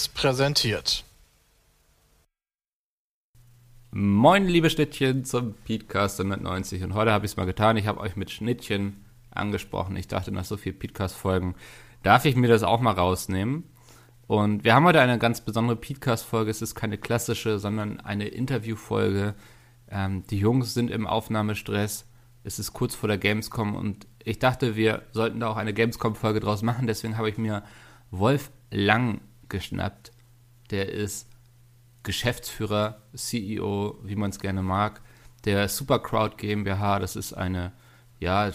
Seriös präsentiert. Moin, liebe Schnittchen zum Podcast 190 und heute habe ich es mal getan. Ich habe euch mit Schnittchen angesprochen. Ich dachte, nach so vielen Podcast-Folgen darf ich mir das auch mal rausnehmen. Und wir haben heute eine ganz besondere Podcast-Folge. Es ist keine klassische, sondern eine Interview-Folge. Ähm, die Jungs sind im Aufnahmestress. Es ist kurz vor der Gamescom und ich dachte, wir sollten da auch eine Gamescom-Folge draus machen. Deswegen habe ich mir Wolf Lang geschnappt. Der ist Geschäftsführer, CEO, wie man es gerne mag, der Supercrowd GmbH. Das ist eine ja,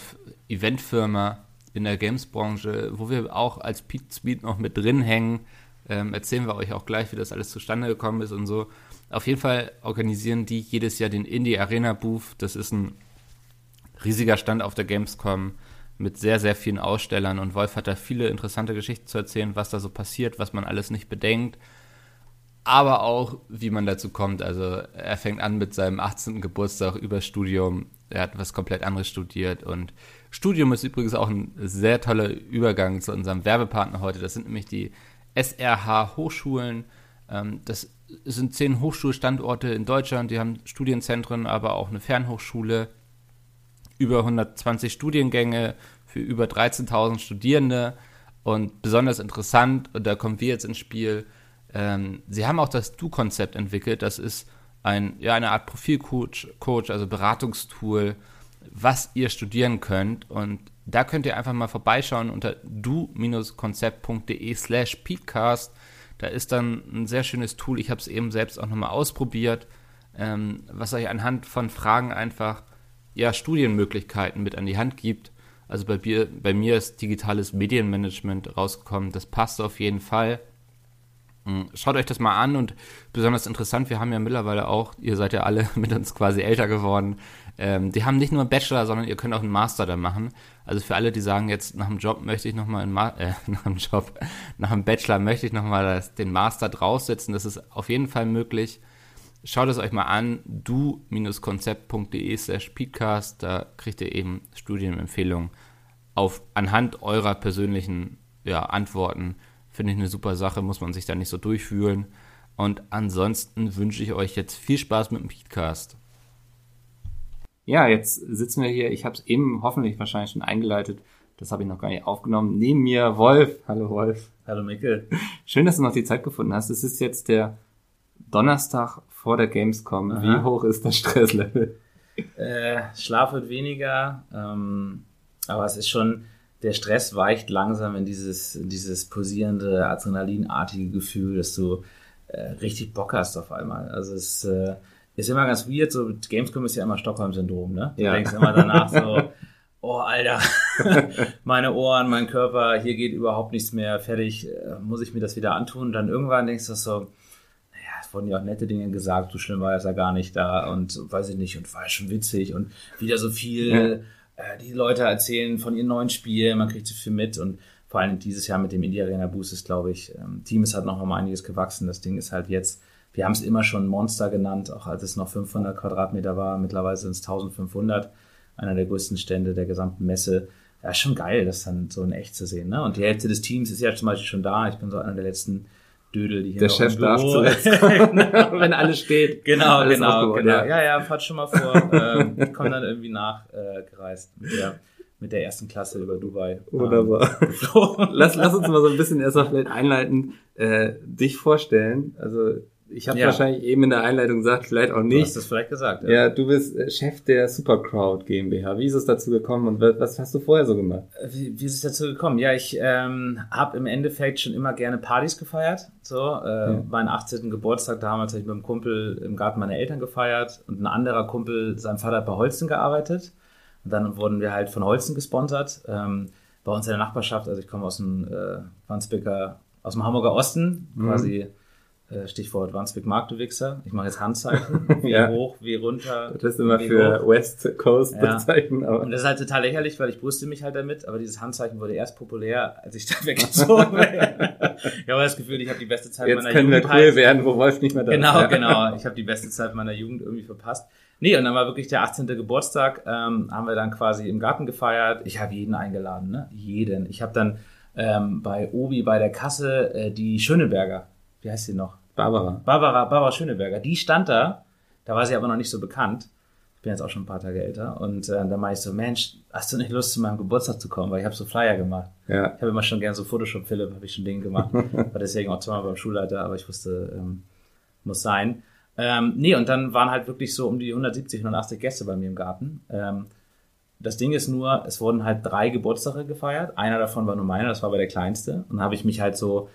Eventfirma in der Games-Branche, wo wir auch als Pete Speed noch mit drin hängen. Ähm, erzählen wir euch auch gleich, wie das alles zustande gekommen ist und so. Auf jeden Fall organisieren die jedes Jahr den Indie Arena Booth. Das ist ein riesiger Stand auf der Gamescom mit sehr, sehr vielen Ausstellern und Wolf hat da viele interessante Geschichten zu erzählen, was da so passiert, was man alles nicht bedenkt, aber auch, wie man dazu kommt. Also er fängt an mit seinem 18. Geburtstag über Studium, er hat was komplett anderes studiert und Studium ist übrigens auch ein sehr toller Übergang zu unserem Werbepartner heute. Das sind nämlich die SRH Hochschulen. Ähm, das sind zehn Hochschulstandorte in Deutschland, die haben Studienzentren, aber auch eine Fernhochschule über 120 Studiengänge für über 13.000 Studierende. Und besonders interessant, und da kommen wir jetzt ins Spiel, ähm, sie haben auch das Du-Konzept entwickelt. Das ist ein, ja, eine Art Profilcoach, Coach, also Beratungstool, was ihr studieren könnt. Und da könnt ihr einfach mal vorbeischauen unter du-konzept.de slash peatcast. Da ist dann ein sehr schönes Tool. Ich habe es eben selbst auch nochmal ausprobiert, ähm, was euch anhand von Fragen einfach ja, Studienmöglichkeiten mit an die Hand gibt. Also bei mir, bei mir ist digitales Medienmanagement rausgekommen. Das passt auf jeden Fall. Hm, schaut euch das mal an und besonders interessant, wir haben ja mittlerweile auch, ihr seid ja alle mit uns quasi älter geworden, ähm, die haben nicht nur einen Bachelor, sondern ihr könnt auch einen Master da machen. Also für alle, die sagen, jetzt nach dem Job möchte ich nochmal äh, nach dem Job, nach dem Bachelor möchte ich nochmal den Master draufsetzen, das ist auf jeden Fall möglich. Schaut es euch mal an, du-konzept.de slash peatcast, da kriegt ihr eben Studienempfehlungen auf, anhand eurer persönlichen ja, Antworten. Finde ich eine super Sache, muss man sich da nicht so durchfühlen. Und ansonsten wünsche ich euch jetzt viel Spaß mit dem Podcast. Ja, jetzt sitzen wir hier. Ich habe es eben hoffentlich wahrscheinlich schon eingeleitet. Das habe ich noch gar nicht aufgenommen. Neben mir Wolf. Hallo Wolf. Hallo Mikkel. Schön, dass du noch die Zeit gefunden hast. Es ist jetzt der Donnerstag vor der Gamescom. Aha. Wie hoch ist das Stresslevel? Äh, Schlaf wird weniger, ähm, aber es ist schon, der Stress weicht langsam in dieses, dieses posierende, adrenalinartige Gefühl, dass du äh, richtig Bock hast auf einmal. Also es äh, ist immer ganz weird, so Gamescom ist ja immer Stockholm-Syndrom, ne? Du ja. denkst immer danach so, oh Alter, meine Ohren, mein Körper, hier geht überhaupt nichts mehr, fertig, äh, muss ich mir das wieder antun? Und dann irgendwann denkst du so, wurden ja auch nette Dinge gesagt, so schlimm war es ja gar nicht da und weiß ich nicht und war schon witzig und wieder so viel, ja. äh, die Leute erzählen von ihren neuen Spielen, man kriegt so viel mit und vor allem dieses Jahr mit dem Indie Arena Boost ist, glaube ich, ähm, Team ist halt noch mal einiges gewachsen. Das Ding ist halt jetzt, wir haben es immer schon Monster genannt, auch als es noch 500 Quadratmeter war. Mittlerweile sind es 1500, einer der größten Stände der gesamten Messe. Ja, ist schon geil, das dann so in echt zu sehen. Ne? Und die Hälfte des Teams ist ja zum Beispiel schon da. Ich bin so einer der letzten Dödel, die hier Der Chef darf zuletzt kommen, wenn alles steht. Genau, alles genau, genau. Ja. ja, ja, fahrt schon mal vor. ähm, ich komme dann irgendwie nachgereist äh, mit der mit der ersten Klasse über Dubai. Wunderbar. Ähm, lass, lass uns mal so ein bisschen erstmal vielleicht einleiten, äh, dich vorstellen. Also ich habe ja. wahrscheinlich eben in der Einleitung gesagt, vielleicht auch nicht. Du hast das vielleicht gesagt. Ja, ja du bist äh, Chef der Supercrowd GmbH. Wie ist es dazu gekommen und was hast du vorher so gemacht? Äh, wie, wie ist es dazu gekommen? Ja, ich ähm, habe im Endeffekt schon immer gerne Partys gefeiert. So, äh, ja. meinen 18. Geburtstag damals habe ich mit einem Kumpel im Garten meiner Eltern gefeiert und ein anderer Kumpel, sein Vater hat bei Holzen gearbeitet. Und dann wurden wir halt von Holzen gesponsert. Ähm, bei uns in der Nachbarschaft, also ich komme aus dem äh, Wandsbeker, aus dem Hamburger Osten, mhm. quasi Stichwort Wandsbek Marktwichser. Ich mache jetzt Handzeichen. Wie ja. hoch, wie runter. Das ist immer für hoch. West Coast ja. Zeichen. Aber. Und das ist halt total lächerlich, weil ich brüste mich halt damit, aber dieses Handzeichen wurde erst populär, als ich da weggezogen bin. ich habe das Gefühl, ich habe die beste Zeit jetzt meiner Jugend. Jetzt können wir cool werden, wo Wolf nicht mehr da genau, ist. Genau, genau. Ich habe die beste Zeit meiner Jugend irgendwie verpasst. Nee, und dann war wirklich der 18. Geburtstag, ähm, haben wir dann quasi im Garten gefeiert. Ich habe jeden eingeladen, ne? Jeden. Ich habe dann ähm, bei Obi bei der Kasse äh, die Schöneberger. Wie heißt sie noch? Barbara. Barbara, Barbara Schöneberger. Die stand da, da war sie aber noch nicht so bekannt. Ich bin jetzt auch schon ein paar Tage älter. Und äh, da meinte ich so, Mensch, hast du nicht Lust, zu meinem Geburtstag zu kommen? Weil ich habe so Flyer gemacht. Ja. Ich habe immer schon gern so Photoshop Philipp, habe ich schon Dinge gemacht. War deswegen auch zweimal beim Schulleiter, aber ich wusste, ähm, muss sein. Ähm, nee, und dann waren halt wirklich so um die 170, 180 Gäste bei mir im Garten. Ähm, das Ding ist nur, es wurden halt drei Geburtstage gefeiert. Einer davon war nur meiner, das war bei der kleinste. Und dann habe ich mich halt so,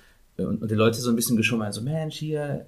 und, und die Leute so ein bisschen geschummelt, so, Mensch, hier,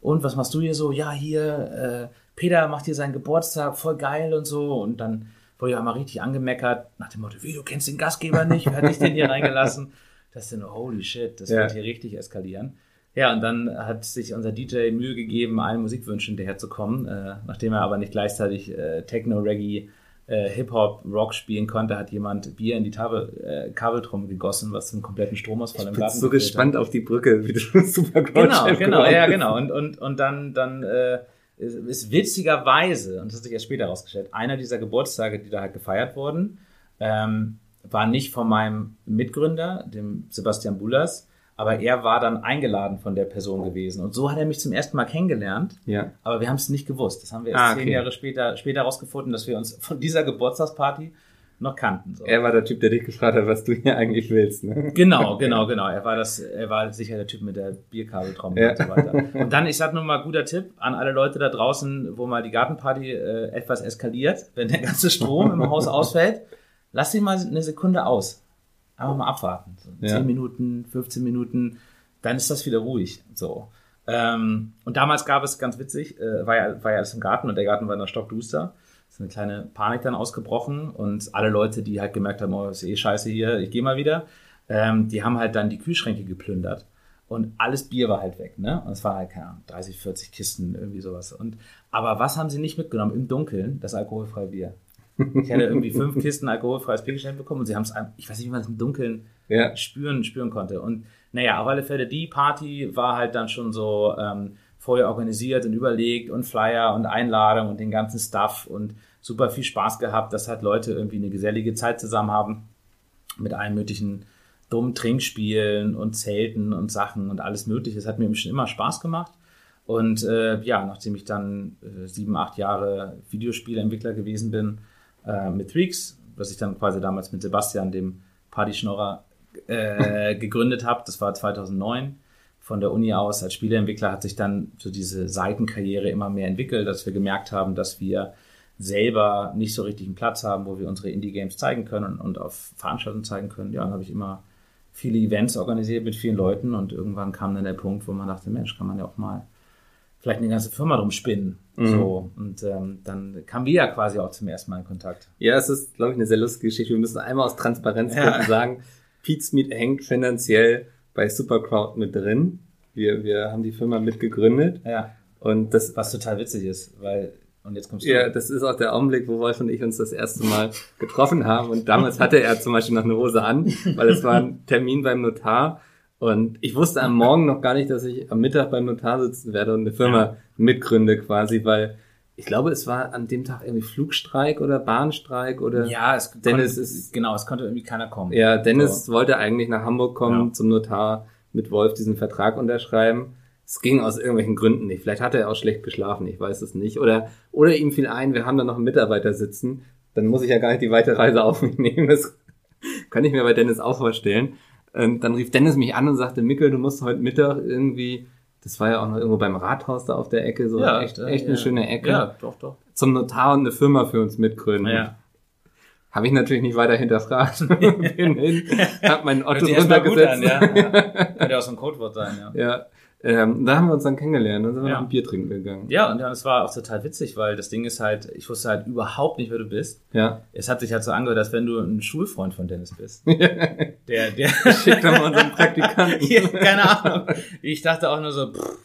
und was machst du hier so? Ja, hier, äh, Peter macht hier seinen Geburtstag, voll geil und so. Und dann wurde auch mal richtig angemeckert, nach dem Motto, wie, du kennst den Gastgeber nicht? Wer hat dich denn hier reingelassen? Das ist dann, holy shit, das Ja. wird hier richtig eskalieren. Ja, und dann hat sich unser DJ Mühe gegeben, allen Musikwünschen hinterherzukommen. Äh, nachdem er aber nicht gleichzeitig äh, Techno, Reggae, äh, Hip-Hop, Rock spielen konnte, hat jemand Bier in die Tabel, äh, Kabeltrommel gegossen, was zum kompletten Stromausfall Ich im bin Garten so geführt hat. gespannt auf die Brücke, wie du super Genau, genau, ja, genau. Und, und, und dann, dann äh, ist, ist witzigerweise, und das hat sich erst später herausgestellt, einer dieser Geburtstage, die da halt gefeiert wurden, ähm, war nicht von meinem Mitgründer, dem Sebastian Bulas, aber er war dann eingeladen von der Person gewesen. Und so hat er mich zum ersten Mal kennengelernt. Ja. Aber wir haben es nicht gewusst. Das haben wir erst Ah, zehn okay. Jahre später, später herausgefunden, dass wir uns von dieser Geburtstagsparty noch kannten. So. Er war der Typ, der dich gefragt hat, was du hier eigentlich willst. Ne? Genau, genau, genau. Er war das, er war sicher der Typ mit der Bierkabeltrommel Ja. und so weiter. Und dann, ich sag nur mal, guter Tipp an alle Leute da draußen, wo mal die Gartenparty äh, etwas eskaliert, wenn der ganze Strom im Haus ausfällt, lass ihn mal eine Sekunde aus. Einfach mal abwarten. So Ja. 10 Minuten, 15 Minuten, dann ist das wieder ruhig. So. Ähm, und damals gab es, ganz witzig, äh, war, ja, war ja alles im Garten und der Garten war in der Stockduster. ist eine kleine Panik dann ausgebrochen und alle Leute, die halt gemerkt haben, oh, ist eh scheiße hier, ich gehe mal wieder, ähm, die haben halt dann die Kühlschränke geplündert. Und alles Bier war halt weg, ne? Und es war halt, keine Ahnung, 30, 40 Kisten, irgendwie sowas. Und, aber was haben sie nicht mitgenommen? Im Dunkeln, das alkoholfreie Bier. Ich hatte irgendwie fünf Kisten alkoholfreies Bier geschenkt bekommen und sie haben es, ich weiß nicht, wie man es im Dunkeln Ja. spüren, spüren konnte. Und naja, auf alle Fälle, die Party war halt dann schon so ähm, vorher organisiert und überlegt und Flyer und Einladung und den ganzen Stuff und super viel Spaß gehabt, dass halt Leute irgendwie eine gesellige Zeit zusammen haben mit allen möglichen dummen Trinkspielen und Zelten und Sachen und alles mögliche. Es hat mir schon immer Spaß gemacht. Und äh, ja, nachdem ich dann äh, sieben, acht Jahre Videospielentwickler gewesen bin äh, mit Tweaks, was ich dann quasi damals mit Sebastian, dem Partyschnorrer, äh, gegründet habe, das war 2009 von der Uni aus als Spieleentwickler hat sich dann so diese Seitenkarriere immer mehr entwickelt, dass wir gemerkt haben, dass wir selber nicht so richtig einen Platz haben, wo wir unsere Indie-Games zeigen können und auf Veranstaltungen zeigen können. Ja, dann habe ich immer viele Events organisiert mit vielen Leuten und irgendwann kam dann der Punkt, wo man dachte, Mensch, kann man ja auch mal vielleicht eine ganze Firma drum spinnen. So. Und ähm, dann kamen wir ja quasi auch zum ersten Mal in Kontakt. Ja, es ist, glaube ich, eine sehr lustige Geschichte. Wir müssen einmal aus Transparenzgründen Ja. sagen, Pete's Meat hängt finanziell bei Supercrowd mit drin. Wir, wir haben die Firma mitgegründet Ja, und das, was total witzig ist, weil, und jetzt kommst du. ja, das ist auch der Augenblick, wo Wolf und ich uns das erste Mal getroffen haben. Und damals hatte er zum Beispiel noch eine Hose an, weil es war ein Termin beim Notar. Und ich wusste am Morgen noch gar nicht, dass ich am Mittag beim Notar sitzen werde und eine Firma mitgründe quasi, weil ich glaube, es war an dem Tag irgendwie Flugstreik oder Bahnstreik oder ja, es Dennis konnte, ist- genau, es konnte irgendwie keiner kommen. Ja, Dennis wollte eigentlich nach Hamburg kommen Ja. zum Notar mit Wolf diesen Vertrag unterschreiben. Es ging aus irgendwelchen Gründen nicht. Vielleicht hat er auch schlecht geschlafen, ich weiß es nicht. Oder, oder ihm fiel ein, wir haben da noch einen Mitarbeiter sitzen. Dann muss ich ja gar nicht die weite Reise auf mich nehmen. Das kann ich mir bei Dennis auch vorstellen. Und dann rief Dennis mich an und sagte, Mikkel, du musst heute Mittag irgendwie, das war ja auch noch irgendwo beim Rathaus da auf der Ecke, so echt, echt eine ja. schöne Ecke, Ja, doch, doch. zum Notar und eine Firma für uns mitgründen. Ja. Habe ich natürlich nicht weiter hinterfragt. Bin hin, hab meinen Otto gut an, runtergesetzt. ja. ja. Könnte ja auch so ein Codewort sein, ja. Ja, ähm, da haben wir uns dann kennengelernt. Dann sind wir Ja. noch ein Bier trinken gegangen. Ja, und ja, das war auch total witzig, weil das Ding ist halt, ich wusste halt überhaupt nicht, wer du bist. Ja. Es hat sich halt so angehört, als wenn du ein Schulfreund von Dennis bist. Der, der, Schick doch mal unseren Praktikanten. ja, keine Ahnung. Ich dachte auch nur so, pff,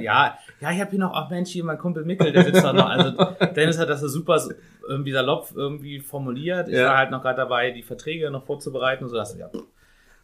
ja, ja, ich habe hier noch, ach Mensch, hier mein Kumpel Mickel, der sitzt da noch. Also Dennis hat das so super irgendwie salopp irgendwie formuliert. Ich Ja. war halt noch gerade dabei, die Verträge noch vorzubereiten und so. Dachte, ja, pff,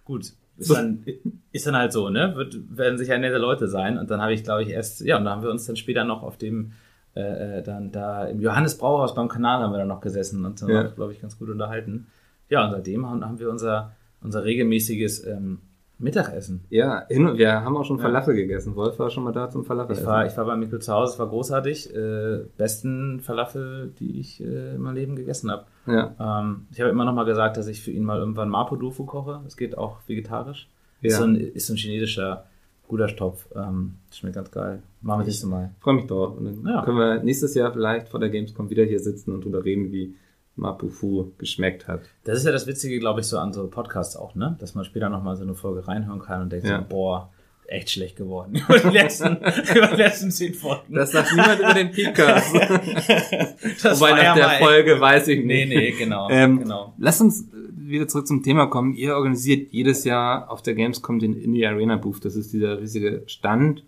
gut. Ist dann, ist dann halt so, ne? Wird, werden sicher nette Leute sein. Und dann habe ich, glaube ich, erst, ja, und dann haben wir uns dann später noch auf dem, äh, äh, dann da im Johannes Brauhaus beim Kanal haben wir dann noch gesessen und dann Ja. glaube ich, ganz gut unterhalten. Ja, und seitdem haben, haben wir unser, unser regelmäßiges ähm, Mittagessen. Ja, hin, wir haben auch schon Falafel gegessen. Wolf war schon mal da zum Falafel. Ich war, ich war bei Mikkel zu Hause, es war großartig. Äh, besten Falafel, die ich äh, in meinem Leben gegessen habe. Ja. Ähm, ich habe immer noch mal gesagt, dass ich für ihn mal irgendwann Mapo Tofu koche. Das geht auch vegetarisch. Ja. Ist, so ein, ist so ein chinesischer Gulasch-Topf. Ähm, schmeckt ganz geil. Machen wir das nächste Mal. Freue mich drauf. Und dann Ja. können wir nächstes Jahr vielleicht vor der Gamescom wieder hier sitzen und drüber reden, wie Mapufu geschmeckt hat. Das ist ja das Witzige, glaube ich, so an so Podcasts auch, ne? Dass man später noch mal so eine Folge reinhören kann und denkt Ja. so, boah, echt schlecht geworden. Über die letzten, über die letzten zehn Folgen. Das sagt niemand über den Podcast. Wobei nach der Folge weiß ich nicht. Nee, nee, genau. Ähm, genau. Lass uns wieder zurück zum Thema kommen. Ihr organisiert jedes Jahr auf der Gamescom den Indie Arena Booth. Das ist dieser riesige Stand,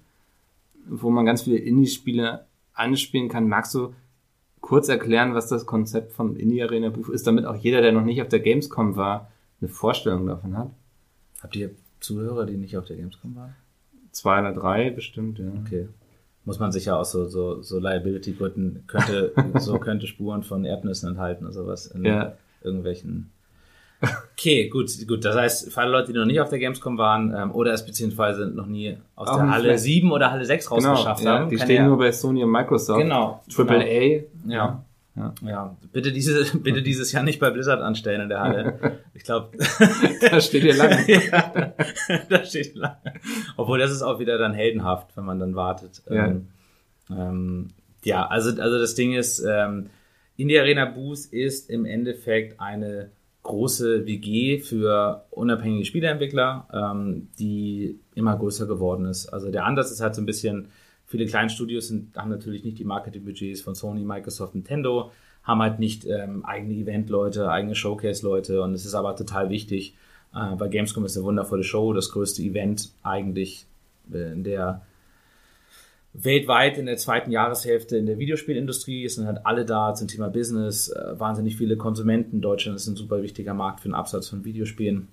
wo man ganz viele Indie-Spiele anspielen kann. Magst du kurz erklären, was das Konzept vom Indie Arena Booth ist, damit auch jeder, der noch nicht auf der Gamescom war, eine Vorstellung davon hat? Habt ihr Zuhörer, die nicht auf der Gamescom waren? Zwei oder drei bestimmt, ja. Okay. Muss man sicher aus so, so, so Liability-Gründen, könnte, so könnte Spuren von Erdnüssen enthalten oder sowas in Ja. irgendwelchen. Okay, gut, gut. Das heißt, für alle Leute, die noch nicht auf der Gamescom waren, ähm, oder es beziehungsweise noch nie aus Auch der Halle schlecht. 7 oder Halle 6 rausgeschafft ja, haben. die stehen ja- nur bei Sony und Microsoft. Genau. Triple genau. A. Ja. Ja. Ja, bitte, diese, bitte dieses Jahr nicht bei Blizzard anstellen in der Halle. Ich glaube, Da steht ihr lange. ja, da steht lang. Obwohl, das ist auch wieder dann heldenhaft, wenn man dann wartet. Ja. Ähm, ähm, ja, also, also das Ding ist, ähm, Indie Arena Boost ist im Endeffekt eine große WG für unabhängige Spieleentwickler, ähm, die immer größer geworden ist. Also der Ansatz ist halt so ein bisschen, viele kleine Studios sind, haben natürlich nicht die Marketingbudgets von Sony, Microsoft, Nintendo, haben halt nicht ähm, eigene Event-Leute, eigene Showcase-Leute und es ist aber total wichtig, äh, bei Gamescom ist eine wundervolle Show, das größte Event eigentlich äh, in der weltweit in der zweiten Jahreshälfte in der Videospielindustrie. Es sind halt alle da zum Thema Business, äh, wahnsinnig viele Konsumenten. Deutschland ist ein super wichtiger Markt für den Absatz von Videospielen.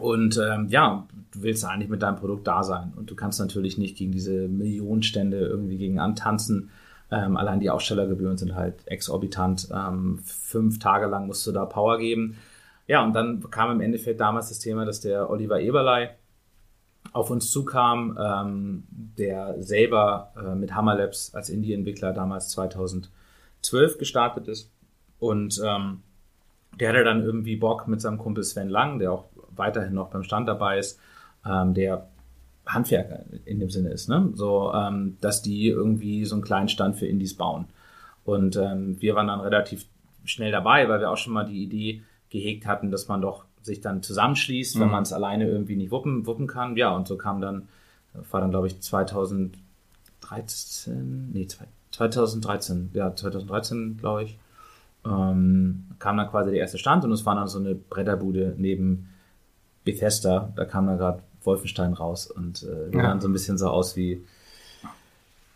Und ähm, ja, du willst eigentlich mit deinem Produkt da sein. Und du kannst natürlich nicht gegen diese Millionenstände irgendwie gegen antanzen. Ähm, allein die Ausstellergebühren sind halt exorbitant. Ähm, fünf Tage lang musst du da Power geben. Ja, und dann kam im Endeffekt damals das Thema, dass der Oliver Eberlei auf uns zukam, ähm, der selber äh, mit Hammer Labs als Indie-Entwickler damals 2012 gestartet ist. Und ähm, der hatte dann irgendwie Bock mit seinem Kumpel Sven Lang, der auch weiterhin noch beim Stand dabei ist, ähm, der Handwerker in dem Sinne ist, ne? So, ähm, dass die irgendwie so einen kleinen Stand für Indies bauen. Und ähm, wir waren dann relativ schnell dabei, weil wir auch schon mal die Idee gehegt hatten, dass man doch sich dann zusammenschließt, wenn Mhm. man es alleine irgendwie nicht wuppen, wuppen kann. Ja, und so kam dann, war dann glaube ich 2013, nee, zwei- 2013, ja, 2013 glaube ich, ähm, kam dann quasi der erste Stand und es war dann so eine Bretterbude neben Bethesda, da kam dann gerade Wolfenstein raus und äh, wir Ja. sahen so ein bisschen so aus wie,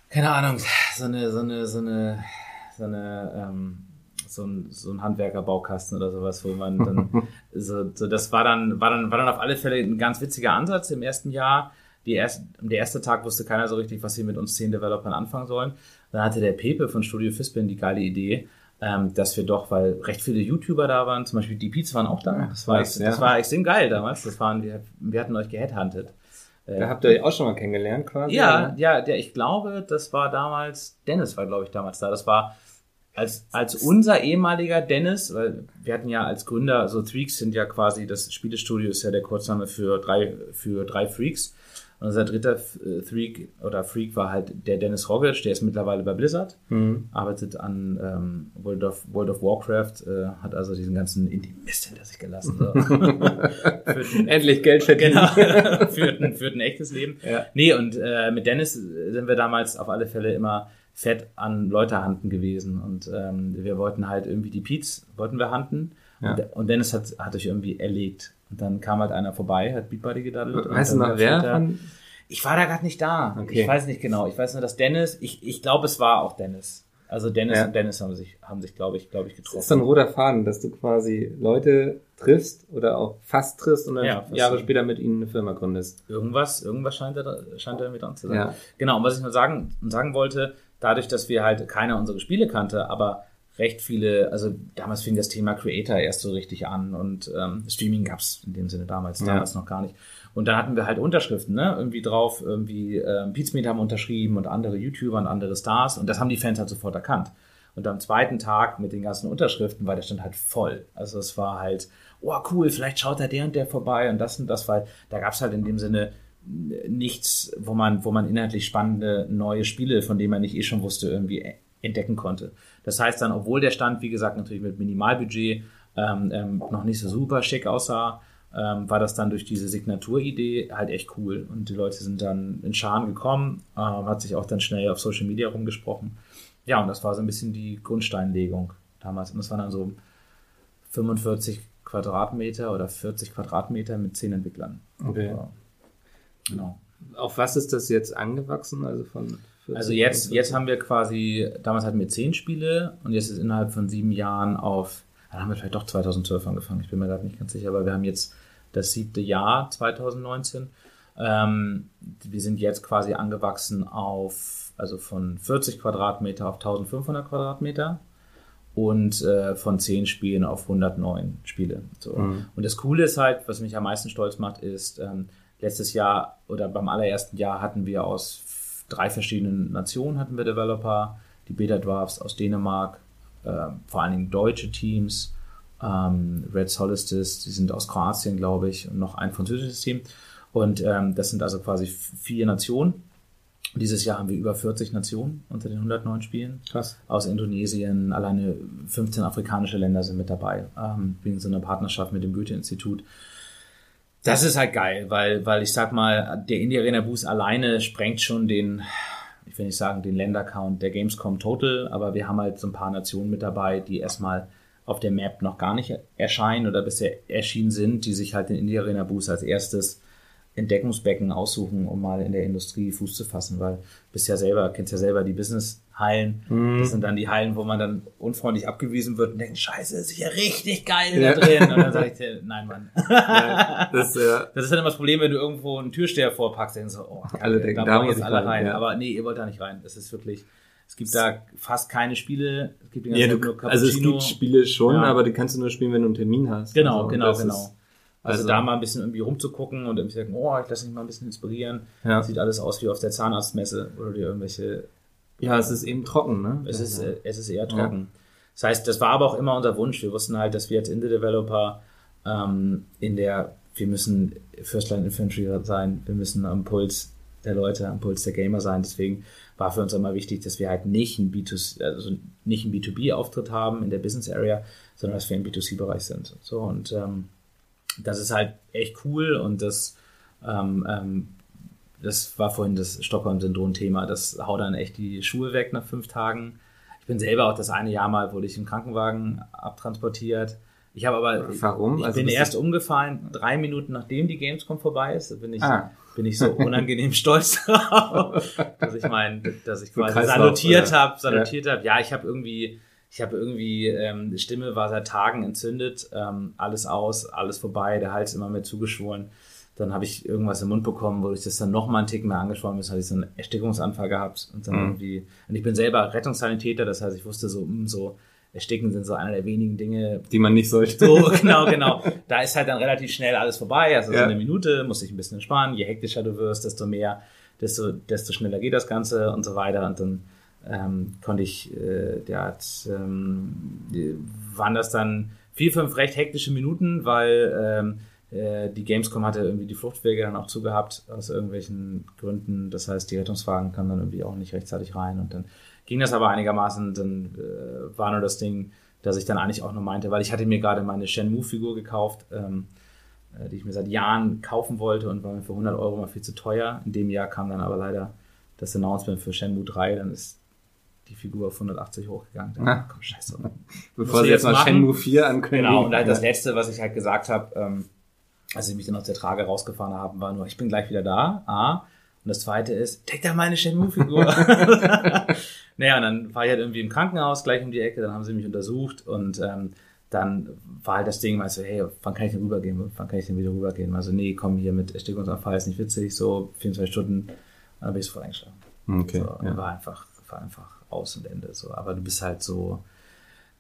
keine Ahnung, so eine, so eine, so eine, so eine, ähm, so ein, so ein Handwerkerbaukasten oder sowas, wo man dann, so, so das war dann, war dann, war dann auf alle Fälle ein ganz witziger Ansatz im ersten Jahr. Die erst, der erste Tag wusste keiner so richtig, was sie mit uns zehn Developern anfangen sollen. Dann hatte der Pepe von Studio Fispin die geile Idee, ähm, dass wir doch, weil recht viele YouTuber da waren, zum Beispiel die Beats waren auch da. Das war, Nice, ex- das ja. war extrem geil damals. Das waren, wir, wir hatten euch geheadhuntet. Äh, Da habt ihr euch auch schon mal kennengelernt quasi? ja, oder? ja, der, ich glaube, das war damals, Dennis war, glaube ich, damals da. Das war als, als unser ehemaliger Dennis, weil wir hatten ja als Gründer, also Freaks sind ja quasi, das Spielestudio ist ja der Kurzname für drei, für drei Freaks. Und unser dritter äh, Freak oder Freak war halt der Dennis Rogic, der ist mittlerweile bei Blizzard, Mhm. arbeitet an ähm, World, of, World of Warcraft, äh, hat also diesen ganzen Indie-Mist hinter sich gelassen. So. Ein- Endlich Geld verdienen. Genau, führt, ein, führt ein echtes Leben. Ja. Nee, und äh, mit Dennis sind wir damals auf alle Fälle immer fett an Leute handen gewesen. Und ähm, wir wollten halt irgendwie die Beats, wollten wir handen. Ja. Und, und Dennis hat, hat euch irgendwie erlegt. Und dann kam halt einer vorbei, hat Beatbuddy gedaddelt. Weißt du dann noch, wer von, Ich war da gerade nicht da. Okay. Ich weiß nicht genau. Ich weiß nur, dass Dennis, ich, ich glaube, es war auch Dennis. Also Dennis Ja. und Dennis haben sich, haben sich, glaube ich, glaube ich, Das ist so ein getroffen. roter Faden, dass du quasi Leute triffst oder auch fast triffst und dann Ja. Jahre später mit ihnen eine Firma gründest. Irgendwas, irgendwas scheint da, scheint da irgendwie dran zu sein. Ja. Genau, und was ich nur sagen, sagen wollte, dadurch, dass wir halt keiner unsere Spiele kannte, aber recht viele, also damals fing das Thema Creator erst so richtig an und ähm, Streaming gab's in dem Sinne damals, Ja. damals noch gar nicht. Und dann hatten wir halt Unterschriften, ne? Irgendwie drauf, irgendwie ähm, Pizmeet haben unterschrieben und andere YouTuber und andere Stars und das haben die Fans halt sofort erkannt. Und am zweiten Tag mit den ganzen Unterschriften war der Stand halt voll. Also es war halt, oh cool, vielleicht schaut da der und der vorbei und das und das, weil da gab's halt in dem Sinne nichts, wo man, wo man inhaltlich spannende neue Spiele, von denen man nicht eh schon wusste, irgendwie e- entdecken konnte. Das heißt dann, obwohl der Stand, wie gesagt, natürlich mit Minimalbudget ähm, ähm, noch nicht so super schick aussah, ähm, war das dann durch diese Signaturidee halt echt cool. Und die Leute sind dann in Scharen gekommen, ähm, hat sich auch dann schnell auf Social Media rumgesprochen. Ja, und das war so ein bisschen die Grundsteinlegung damals. Und das waren dann so 45 Quadratmeter oder 40 Quadratmeter mit 10 Entwicklern. Okay. Genau. Auf was ist das jetzt angewachsen? Also von 40 Also jetzt, jetzt haben wir quasi, damals hatten wir zehn Spiele und jetzt ist innerhalb von sieben Jahren auf, dann haben wir vielleicht doch 2012 angefangen, ich bin mir gerade nicht ganz sicher, aber wir haben jetzt das siebte Jahr 2019. Ähm, wir sind jetzt quasi angewachsen auf, also von 40 Quadratmeter auf 1500 Quadratmeter und äh, von 10 Spielen auf 109 Spiele. So. Mhm. Und das Coole ist halt, was mich am meisten stolz macht, ist, ähm, letztes Jahr oder beim allerersten Jahr hatten wir aus drei verschiedenen Nationen hatten wir Developer, die Beta Dwarfs aus Dänemark, äh, vor allen Dingen deutsche Teams, ähm, Red Solstice, die sind aus Kroatien, glaube ich, und noch ein französisches Team. Und ähm, das sind also quasi vier Nationen. Dieses Jahr haben wir über 40 Nationen unter den 109 Spielen Krass. aus Indonesien, alleine 15 afrikanische Länder sind mit dabei, ähm, wegen so einer Partnerschaft mit dem Goethe-Institut. Das ist halt geil, weil, weil ich sag mal, der Indie Arena Boost alleine sprengt schon den, ich will nicht sagen den Ländercount der Gamescom Total, aber wir haben halt so ein paar Nationen mit dabei, die erstmal auf der Map noch gar nicht erscheinen oder bisher erschienen sind, die sich halt den Indie Arena Boost als erstes Entdeckungsbecken aussuchen, um mal in der Industrie Fuß zu fassen, weil bist ja selber, kennst ja selber die Business-Hallen. Das sind dann die Hallen, wo man dann unfreundlich abgewiesen wird und denkt, scheiße, ist ja richtig geil Ja. da drin. Und dann sage ich dir, nein, Mann. Das, äh, Das ist dann immer das Problem, wenn du irgendwo einen Türsteher vorpackst, denkst du, oh, Alle Kacke, denken, da da jetzt alle rein, rein. ja. Aber nee, ihr wollt da nicht rein. Es ist wirklich, es gibt da fast keine Spiele. Es gibt ja, du, nur also es Cappuccino. gibt Spiele schon, Ja. aber die kannst du nur spielen, wenn du einen Termin hast. Genau, Also, genau, das genau. Ist, also, also- da mal ein bisschen irgendwie rumzugucken und irgendwie sagen, oh, ich lasse mich mal ein bisschen inspirieren. Ja. Sieht alles aus wie auf der Zahnarztmesse oder dir irgendwelche ja, es ist eben trocken, ne? Es ist, ja. äh, es ist eher trocken. Das heißt, das war aber auch immer unser Wunsch. Wir wussten halt, dass wir als Indie-Developer ähm, in der, wir müssen First Line Infantry sein, wir müssen am Puls der Leute, am Puls der Gamer sein. Deswegen war für uns immer wichtig, dass wir halt nicht ein B2C, also nicht einen B2B-Auftritt haben in der Business Area, sondern dass wir im B2C-Bereich sind. So und ähm, das ist halt echt cool und das ähm, ähm, das war vorhin das Stockholm-Syndrom-Thema. Das haut dann echt die Schuhe weg nach fünf Tagen. Ich bin selber auch das eine Jahr mal, wurde ich im Krankenwagen abtransportiert. Ich habe aber, Warum? ich Also bin erst umgefallen, drei Minuten nachdem die Gamescom vorbei ist. Da bin ich, Ah. bin ich so unangenehm stolz drauf, dass ich mein, dass ich quasi salutiert habe, salutiert habe. Ja, ich habe irgendwie, ich habe irgendwie, ähm, die Stimme war seit Tagen entzündet, ähm, alles aus, alles vorbei, der Hals immer mehr zugeschwollen. Dann habe ich irgendwas im Mund bekommen, wo ich das dann noch mal einen Tick mehr angeschwollen ist, hatte ich so einen Erstickungsanfall gehabt und dann Mhm. irgendwie, und ich bin selber Rettungssanitäter, das heißt, ich wusste so, mh, so, Ersticken sind so einer der wenigen Dinge, Die man nicht sollte. so, genau, genau. Da ist halt dann relativ schnell alles vorbei. Also so Ja. eine Minute, muss dich ein bisschen entspannen. Je hektischer du wirst, desto mehr, desto, desto schneller geht das Ganze und so weiter. Und dann ähm, konnte ich, äh, der hat, ähm, waren das dann vier, fünf recht hektische Minuten, weil ähm, äh, die Gamescom hatte irgendwie die Fluchtwege dann auch zugehabt, aus irgendwelchen Gründen. Das heißt, die Rettungswagen kamen dann irgendwie auch nicht rechtzeitig rein und dann ging das aber einigermaßen. Dann äh, war nur das Ding, dass ich dann eigentlich auch nur meinte, weil ich hatte mir gerade meine Shenmue-Figur gekauft, ähm, äh, die ich mir seit Jahren kaufen wollte und war mir für 100 Euro mal viel zu teuer. In dem Jahr kam dann aber leider das Announcement für Shenmue 3, dann ist die Figur auf 180 hochgegangen. Dann, Ah. komm, scheiße. Bevor sie jetzt mal? Shenmue 4 ankündigen. Genau, und halt das. Letzte, was ich halt gesagt habe, ähm, als sie mich dann aus der Trage rausgefahren haben, war nur, ich bin gleich wieder da, A. Und das zweite ist, take da meine Shenmue-Figur. naja, und dann war ich halt irgendwie im Krankenhaus gleich um die Ecke, dann haben sie mich untersucht und ähm, dann war halt das Ding, weißt du, hey, wann kann ich denn rübergehen? Wann kann ich denn wieder rübergehen? Also, nee, komm hier mit Erstickungsanfall, ist nicht witzig, so 24 Stunden, und dann bin ich sofort eingeschlafen. Okay, So, ja. war einfach, war einfach aus und Ende. So. Aber du bist halt so,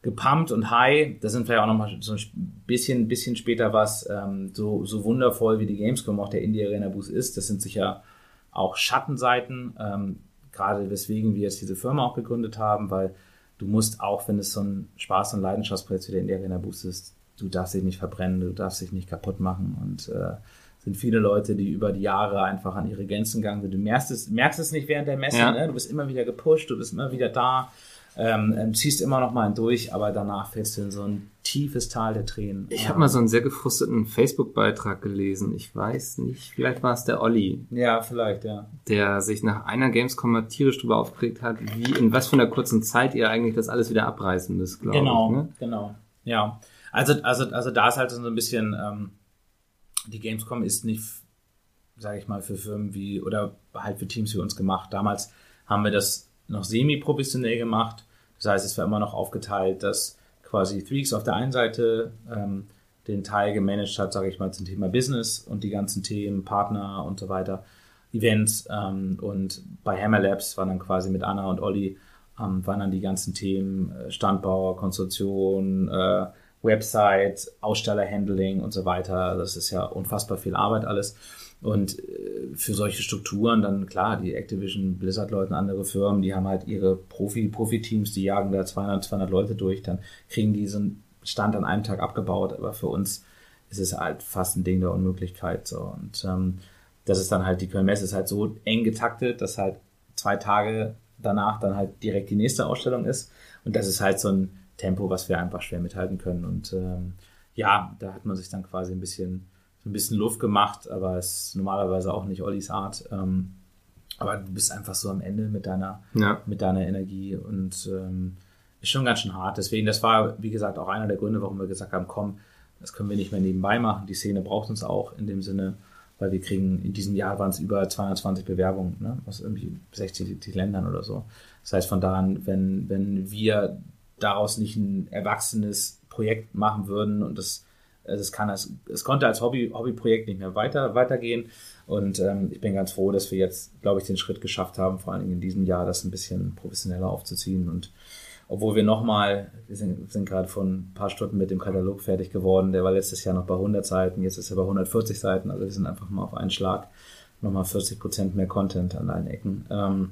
gepumpt und high. Da sind ja auch nochmal so ein bisschen, bisschen später was. Ähm, so, so wundervoll wie die Gamescom auch der Indie Arena Boost ist. Das sind sicher auch Schattenseiten. Ähm, gerade weswegen wir jetzt diese Firma auch gegründet haben, weil du musst auch, wenn es so ein Spaß- und Leidenschaftsprojekt wie der Indie Arena Boost ist, du darfst dich nicht verbrennen, du darfst dich nicht kaputt machen und äh, sind viele Leute, die über die Jahre einfach an ihre Grenzen gegangen sind. Du merkst es, merkst es nicht während der Messe, ja. ne? du bist immer wieder gepusht, du bist immer wieder da, ähm, ähm ziehst immer noch mal durch, aber danach fällst du in so ein tiefes Tal der Tränen. Ich habe mal so einen sehr gefrusteten Facebook-Beitrag gelesen. Ich weiß nicht, vielleicht war es der Olli. Ja, vielleicht, ja. Der sich nach einer Gamescom tierisch drüber aufgeregt hat, wie in was für einer kurzen Zeit ihr eigentlich das alles wieder abreißen müsst, glaube genau, ich. Genau, ne? genau. Ja. Also, also, also da ist halt so ein bisschen, ähm, die Gamescom ist nicht, sage ich mal, für Firmen wie, oder halt für Teams wie uns gemacht. Damals haben wir das noch semi-professionell gemacht. Das heißt, es war immer noch aufgeteilt, dass quasi Threeks auf der einen Seite ähm, den Teil gemanagt hat, sage ich mal, zum Thema Business und die ganzen Themen, Partner und so weiter, Events. Ähm, und bei Hammer Labs waren dann quasi mit Anna und Olli, ähm, waren dann die ganzen Themen äh, Standbau, Konstruktion, äh, Website, Ausstellerhandling und so weiter. Das ist ja unfassbar viel Arbeit alles. Und äh, für solche Strukturen dann klar, die Activision, Blizzard-Leute, andere Firmen, die haben halt ihre Profi, Profi-Teams, die jagen da 200, 200 Leute durch, dann kriegen die so einen Stand an einem Tag abgebaut. Aber für uns ist es halt fast ein Ding der Unmöglichkeit. So. Und ähm, das ist dann halt, die Köln-Messe ist halt so eng getaktet, dass halt zwei Tage danach dann halt direkt die nächste Ausstellung ist. Und das ist halt so ein Tempo, was wir einfach schwer mithalten können. Und ähm, ja, da hat man sich dann quasi ein bisschen ein bisschen Luft gemacht, aber es ist normalerweise auch nicht Ollis Art. Ähm, aber du bist einfach so am Ende mit deiner, ja. mit deiner Energie und ähm, ist schon ganz schön hart. Deswegen, das war, wie gesagt, auch einer der Gründe, warum wir gesagt haben, komm, das können wir nicht mehr nebenbei machen. Die Szene braucht uns auch in dem Sinne, weil wir kriegen, in diesem Jahr waren es über 220 Bewerbungen, ne, aus irgendwie 60 Ländern oder so. Das heißt, von daran, wenn, wenn wir daraus nicht ein erwachsenes Projekt machen würden und das es, kann als, es konnte als Hobby, Hobbyprojekt nicht mehr weiter, weitergehen. Und ähm, ich bin ganz froh, dass wir jetzt, glaube ich, den Schritt geschafft haben, vor allen Dingen in diesem Jahr, das ein bisschen professioneller aufzuziehen. Und obwohl wir nochmal, wir sind, sind gerade von ein paar Stunden mit dem Katalog fertig geworden, der war letztes Jahr noch bei 100 Seiten, jetzt ist er bei 140 Seiten, also wir sind einfach mal auf einen Schlag nochmal 40 Prozent mehr Content an allen Ecken. Ähm,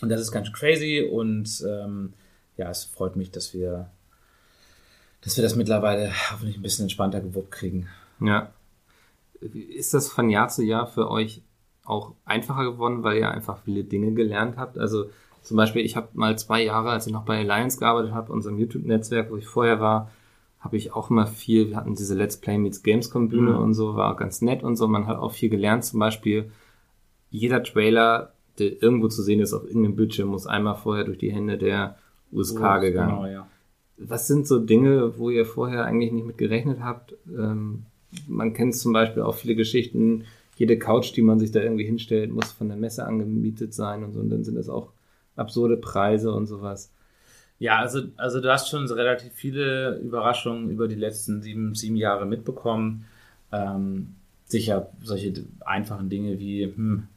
und das ist ganz crazy und ähm, ja, es freut mich, dass wir dass wir das mittlerweile hoffentlich ein bisschen entspannter gewuppt kriegen. Ja. Ist das von Jahr zu Jahr für euch auch einfacher geworden, weil ihr einfach viele Dinge gelernt habt? Also zum Beispiel, ich habe mal zwei Jahre, als ich noch bei Alliance gearbeitet habe, unserem YouTube-Netzwerk, wo ich vorher war, habe ich auch immer viel, wir hatten diese Let's Play Meets Gamescom Bühne mhm. und so, war ganz nett und so. Man hat auch viel gelernt, zum Beispiel jeder Trailer, der irgendwo zu sehen ist auf irgendeinem Bildschirm, muss einmal vorher durch die Hände der USK oh, gegangen. Genau, ja. Was sind so Dinge, wo ihr vorher eigentlich nicht mit gerechnet habt? Ähm, man kennt zum Beispiel auch viele Geschichten, jede Couch, die man sich da irgendwie hinstellt, muss von der Messe angemietet sein und so. Und dann sind das auch absurde Preise und sowas. Ja, also, also du hast schon relativ viele Überraschungen über die letzten sieben, sieben Jahre mitbekommen. Ähm, sicher solche einfachen Dinge wie, hm,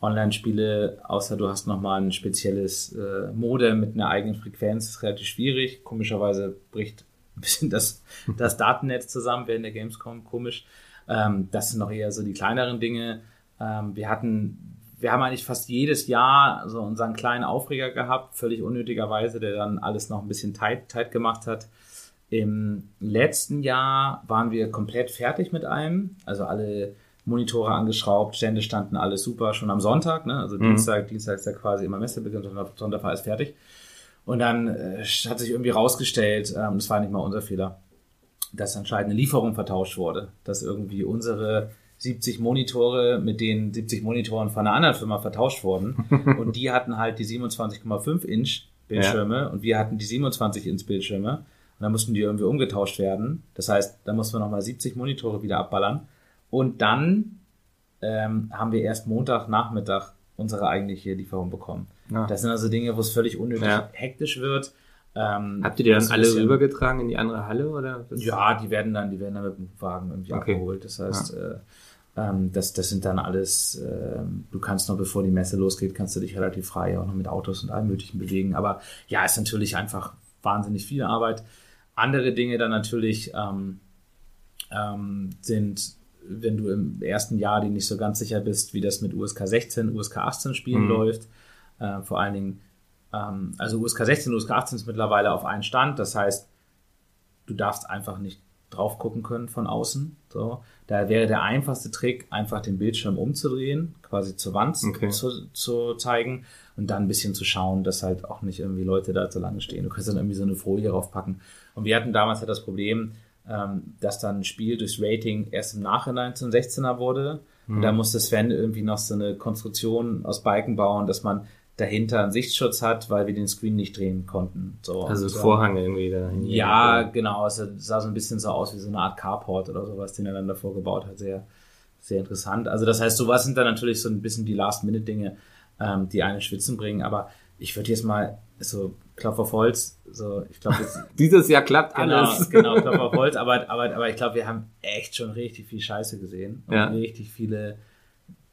Online-Spiele, außer du hast nochmal ein spezielles äh, Modem mit einer eigenen Frequenz, ist relativ schwierig. Komischerweise bricht ein bisschen das, das Datennetz zusammen während der Gamescom, komisch. Ähm, das sind noch eher so die kleineren Dinge. Ähm, wir hatten, wir haben eigentlich fast jedes Jahr so unseren kleinen Aufreger gehabt, völlig unnötigerweise, der dann alles noch ein bisschen tight, tight gemacht hat. Im letzten Jahr waren wir komplett fertig mit allem. Also alle Monitore angeschraubt, Stände standen alles super, schon am Sonntag, ne? also mhm. Dienstag, Dienstag ist ja quasi immer Messebeginn, Sonntag war alles fertig. Und dann äh, hat sich irgendwie rausgestellt, ähm, das war nicht mal unser Fehler, dass anscheinend eine Lieferung vertauscht wurde, dass irgendwie unsere 70 Monitore mit den 70 Monitoren von einer anderen Firma vertauscht wurden und die hatten halt die 27,5 Inch Bildschirme ja. und wir hatten die 27 Inch Bildschirme und dann mussten die irgendwie umgetauscht werden. Das heißt, da mussten wir nochmal 70 Monitore wieder abballern und dann ähm, haben wir erst Montagnachmittag unsere eigentliche Lieferung bekommen. Ja. Das sind also Dinge, wo es völlig unnötig ja. hektisch wird. Ähm, Habt ihr die dann alle bisschen, rübergetragen in die andere Halle oder? Ja, die werden dann, die werden dann mit dem Wagen irgendwie okay. abgeholt. Das heißt, ja. äh, ähm, das, das sind dann alles, äh, du kannst noch bevor die Messe losgeht, kannst du dich relativ frei auch noch mit Autos und allem Möglichen bewegen. Aber ja, ist natürlich einfach wahnsinnig viel Arbeit. Andere Dinge dann natürlich ähm, ähm, sind, wenn du im ersten Jahr die nicht so ganz sicher bist, wie das mit USK 16, USK 18 Spielen Mhm. läuft. Äh, vor allen Dingen, ähm, also USK 16 und USK 18 ist mittlerweile auf einen Stand. Das heißt, du darfst einfach nicht drauf gucken können von außen. So. Da wäre der einfachste Trick, einfach den Bildschirm umzudrehen, quasi zur Wand Okay. zu, zu zeigen und dann ein bisschen zu schauen, dass halt auch nicht irgendwie Leute da zu lange stehen. Du kannst dann irgendwie so eine Folie draufpacken. Und wir hatten damals halt das Problem, ähm, dass dann ein Spiel durchs Rating erst im Nachhinein zum 16er wurde. Und da musste Sven irgendwie noch so eine Konstruktion aus Balken bauen, dass man dahinter einen Sichtschutz hat, weil wir den Screen nicht drehen konnten. So, Also und, ähm, Vorhang irgendwie da. ja, genau. Es sah so ein bisschen so aus wie so eine Art Carport oder sowas, den er dann davor gebaut hat. Sehr, sehr interessant. Also das heißt, sowas sind dann natürlich so ein bisschen die Last-Minute-Dinge, ähm, die einen Schwitzen bringen. Aber ich würde jetzt mal so Klopf auf Holz, so ich glaube Dieses Jahr klappt genau, alles. genau Klopf auf Holz. Aber, aber, aber ich glaube, wir haben echt schon richtig viel Scheiße gesehen und Ja. richtig viele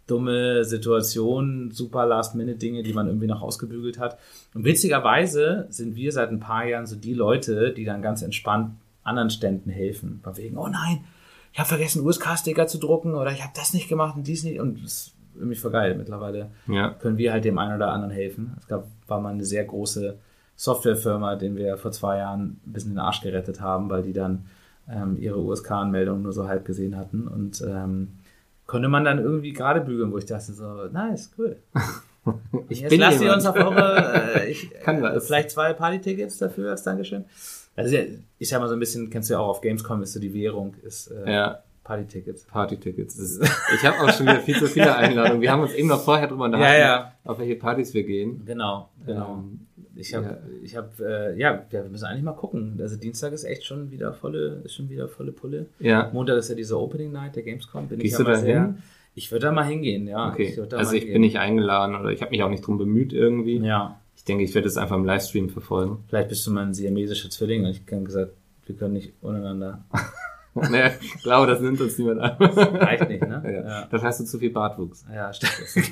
dumme Situationen, super Last-Minute-Dinge, die man irgendwie noch ausgebügelt hat. Und witzigerweise sind wir seit ein paar Jahren so die Leute, die dann ganz entspannt anderen Ständen helfen. Von wegen, oh nein, ich habe vergessen, USK-Sticker zu drucken oder ich habe das nicht gemacht und dies nicht. Und das ist irgendwie voll geil. Mittlerweile Ja. können wir halt dem einen oder anderen helfen. Es gab, war mal eine sehr große Softwarefirma, den wir vor zwei Jahren ein bisschen den Arsch gerettet haben, weil die dann ähm, ihre USK-Anmeldung nur so halb gesehen hatten und ähm, konnte man dann irgendwie gerade bügeln, wo ich dachte so, nice, cool. Ich Jetzt bin lasst ihr uns auf eure, äh, ich, Kann äh, das. vielleicht zwei Party-Tickets dafür als Dankeschön. Also ich sag mal so ein bisschen, kennst du ja auch auf Gamescom, ist so die Währung, ist äh, Ja, Party-Tickets. Partytickets. Ich habe auch schon wieder viel zu viele Einladungen. Wir haben uns eben noch vorher drüber unterhalten, Ja, ja. auf welche Partys wir gehen. Genau, genau. Ähm, Ich habe, Ja. ich habe, äh, ja, wir müssen eigentlich mal gucken. Also Dienstag ist echt schon wieder volle, ist schon wieder volle Pulle. Ja, Montag ist ja diese Opening Night der Gamescom. Bin Gehst ich du da sehr. hin? Ich würde da mal hingehen, ja. okay. da Also ich bin nicht eingeladen oder ich habe mich auch nicht drum bemüht irgendwie. Ja, Ich denke, ich werde es einfach im Livestream verfolgen. vielleicht bist du mal ein siamesischer Zwilling und ich kann gesagt, wir können nicht untereinander. nee, ich glaube, das nimmt uns niemand an. Reicht nicht, ne? Ja. Ja. Das heißt du zu viel Bartwuchs. Ja, stimmt.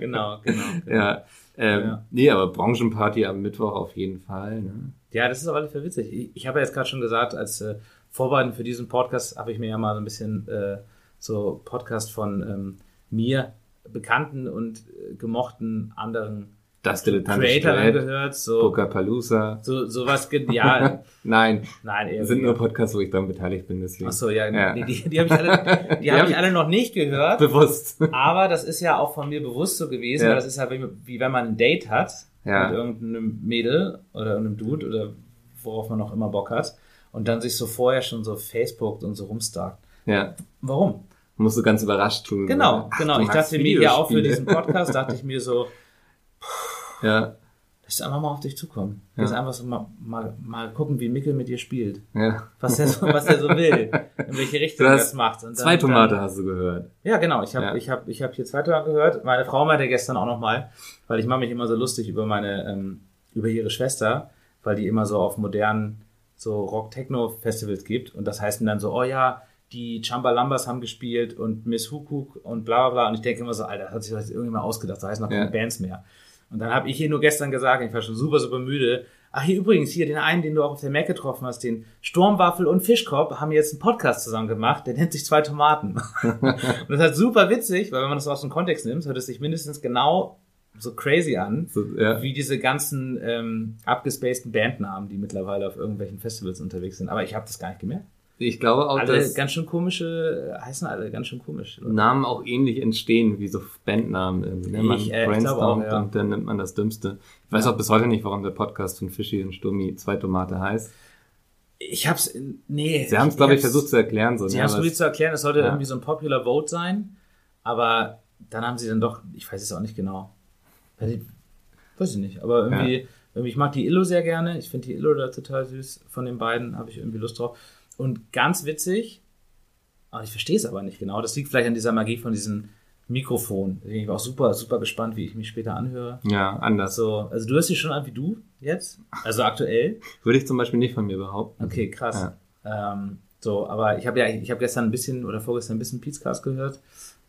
genau, genau, genau. Ja. Ähm, Ja. Nee, aber Branchenparty am Mittwoch auf jeden Fall. Ne? Ja, das ist auf alle Fälle witzig. Ich, ich habe ja jetzt gerade schon gesagt, als äh, Vorbereitung für diesen Podcast habe ich mir ja mal so ein bisschen äh, so Podcast von ähm, mir bekannten und äh, gemochten anderen Das dilettantische Creator angehört. So, Pokerpalooza. so sowas, ge- ja, Nein, nein, eher das sind nur. Podcasts, wo ich dann beteiligt bin, deswegen. Ach so, ja, Ja. Die, die, die habe ich alle, die habe ich alle noch nicht gehört. Bewusst. Aber das ist ja auch von mir bewusst so gewesen, Ja. weil das ist ja wie, wie wenn man ein Date hat Ja. mit irgendeinem Mädel oder irgendeinem Dude oder worauf man noch immer Bock hat und dann sich so vorher schon so Facebookt und so rumstarkt. Ja. Warum? Musst du ganz überrascht tun. Genau, Ach, genau. Ich dachte mir ja auch für diesen Podcast, dachte ich mir so, Ja, lass einfach mal auf dich zukommen. Ja. Lass einfach so mal, mal, mal gucken, wie Mikkel mit dir spielt. ja. Was der so, was der so will, in welche Richtung er das macht. Und dann- Zwei Tomate dann- hast du gehört. Ja, genau. Ich habe Ja. ich hab, ich hab hier zwei Tage gehört. Meine Frau meinte gestern auch nochmal, weil ich mache mich immer so lustig über meine, ähm, über ihre Schwester, weil die immer so auf modernen so Rock-Techno-Festivals gibt. Und das heißt dann so, oh ja, die Chambalambas haben gespielt und Miss Hukuk und bla bla bla. Und ich denke immer so, Alter, das hat sich das irgendjemand ausgedacht, da heißt noch keine Ja. Bands mehr. Und dann habe ich hier nur gestern gesagt, ich war schon super, super müde. Ach, hier übrigens, hier den einen, den du auch auf der Mac getroffen hast, den Sturmwaffel und Fischkopf, haben jetzt einen Podcast zusammen gemacht, der nennt sich Zwei Tomaten. und das ist halt super witzig, weil wenn man das aus dem Kontext nimmt, hört es sich mindestens genau so crazy an, So, ja. wie diese ganzen ähm, abgespaceden Bandnamen, die mittlerweile auf irgendwelchen Festivals unterwegs sind. Aber ich habe das gar nicht gemerkt. Ich glaube auch, Alle dass ganz schön komische, heißen alle ganz schön komisch. Namen auch ähnlich entstehen wie so Bandnamen irgendwie. Ne? Man Ich, äh, brainstormt auch, ja. und dann nimmt man das Dümmste. Ich weiß Ja. auch bis heute nicht, warum der Podcast von Fischi und Sturmi zwei Tomate heißt. Ich hab's, nee. Sie haben es, glaube ich, versucht zu erklären. So, Sie ne? haben es probiert zu erklären, es sollte Ja. irgendwie so ein Popular Vote sein, aber dann haben sie dann doch, ich weiß es auch nicht genau. Weiß ich, weiß ich nicht, aber irgendwie, irgendwie, ich mag die Illo sehr gerne. Ich finde die Illo da total süß. Von den beiden habe ich irgendwie Lust drauf. Und ganz witzig, aber ich verstehe es aber nicht genau. Das liegt vielleicht an dieser Magie von diesem Mikrofon. Ich bin auch super, super gespannt, wie ich mich später anhöre. ja, anders. Also, also du hörst dich schon an wie du jetzt? Also aktuell? Würde ich zum Beispiel nicht von mir behaupten. Okay, krass. Ähm, so, aber ich habe ja, ich habe gestern ein bisschen oder vorgestern ein bisschen Pizcast gehört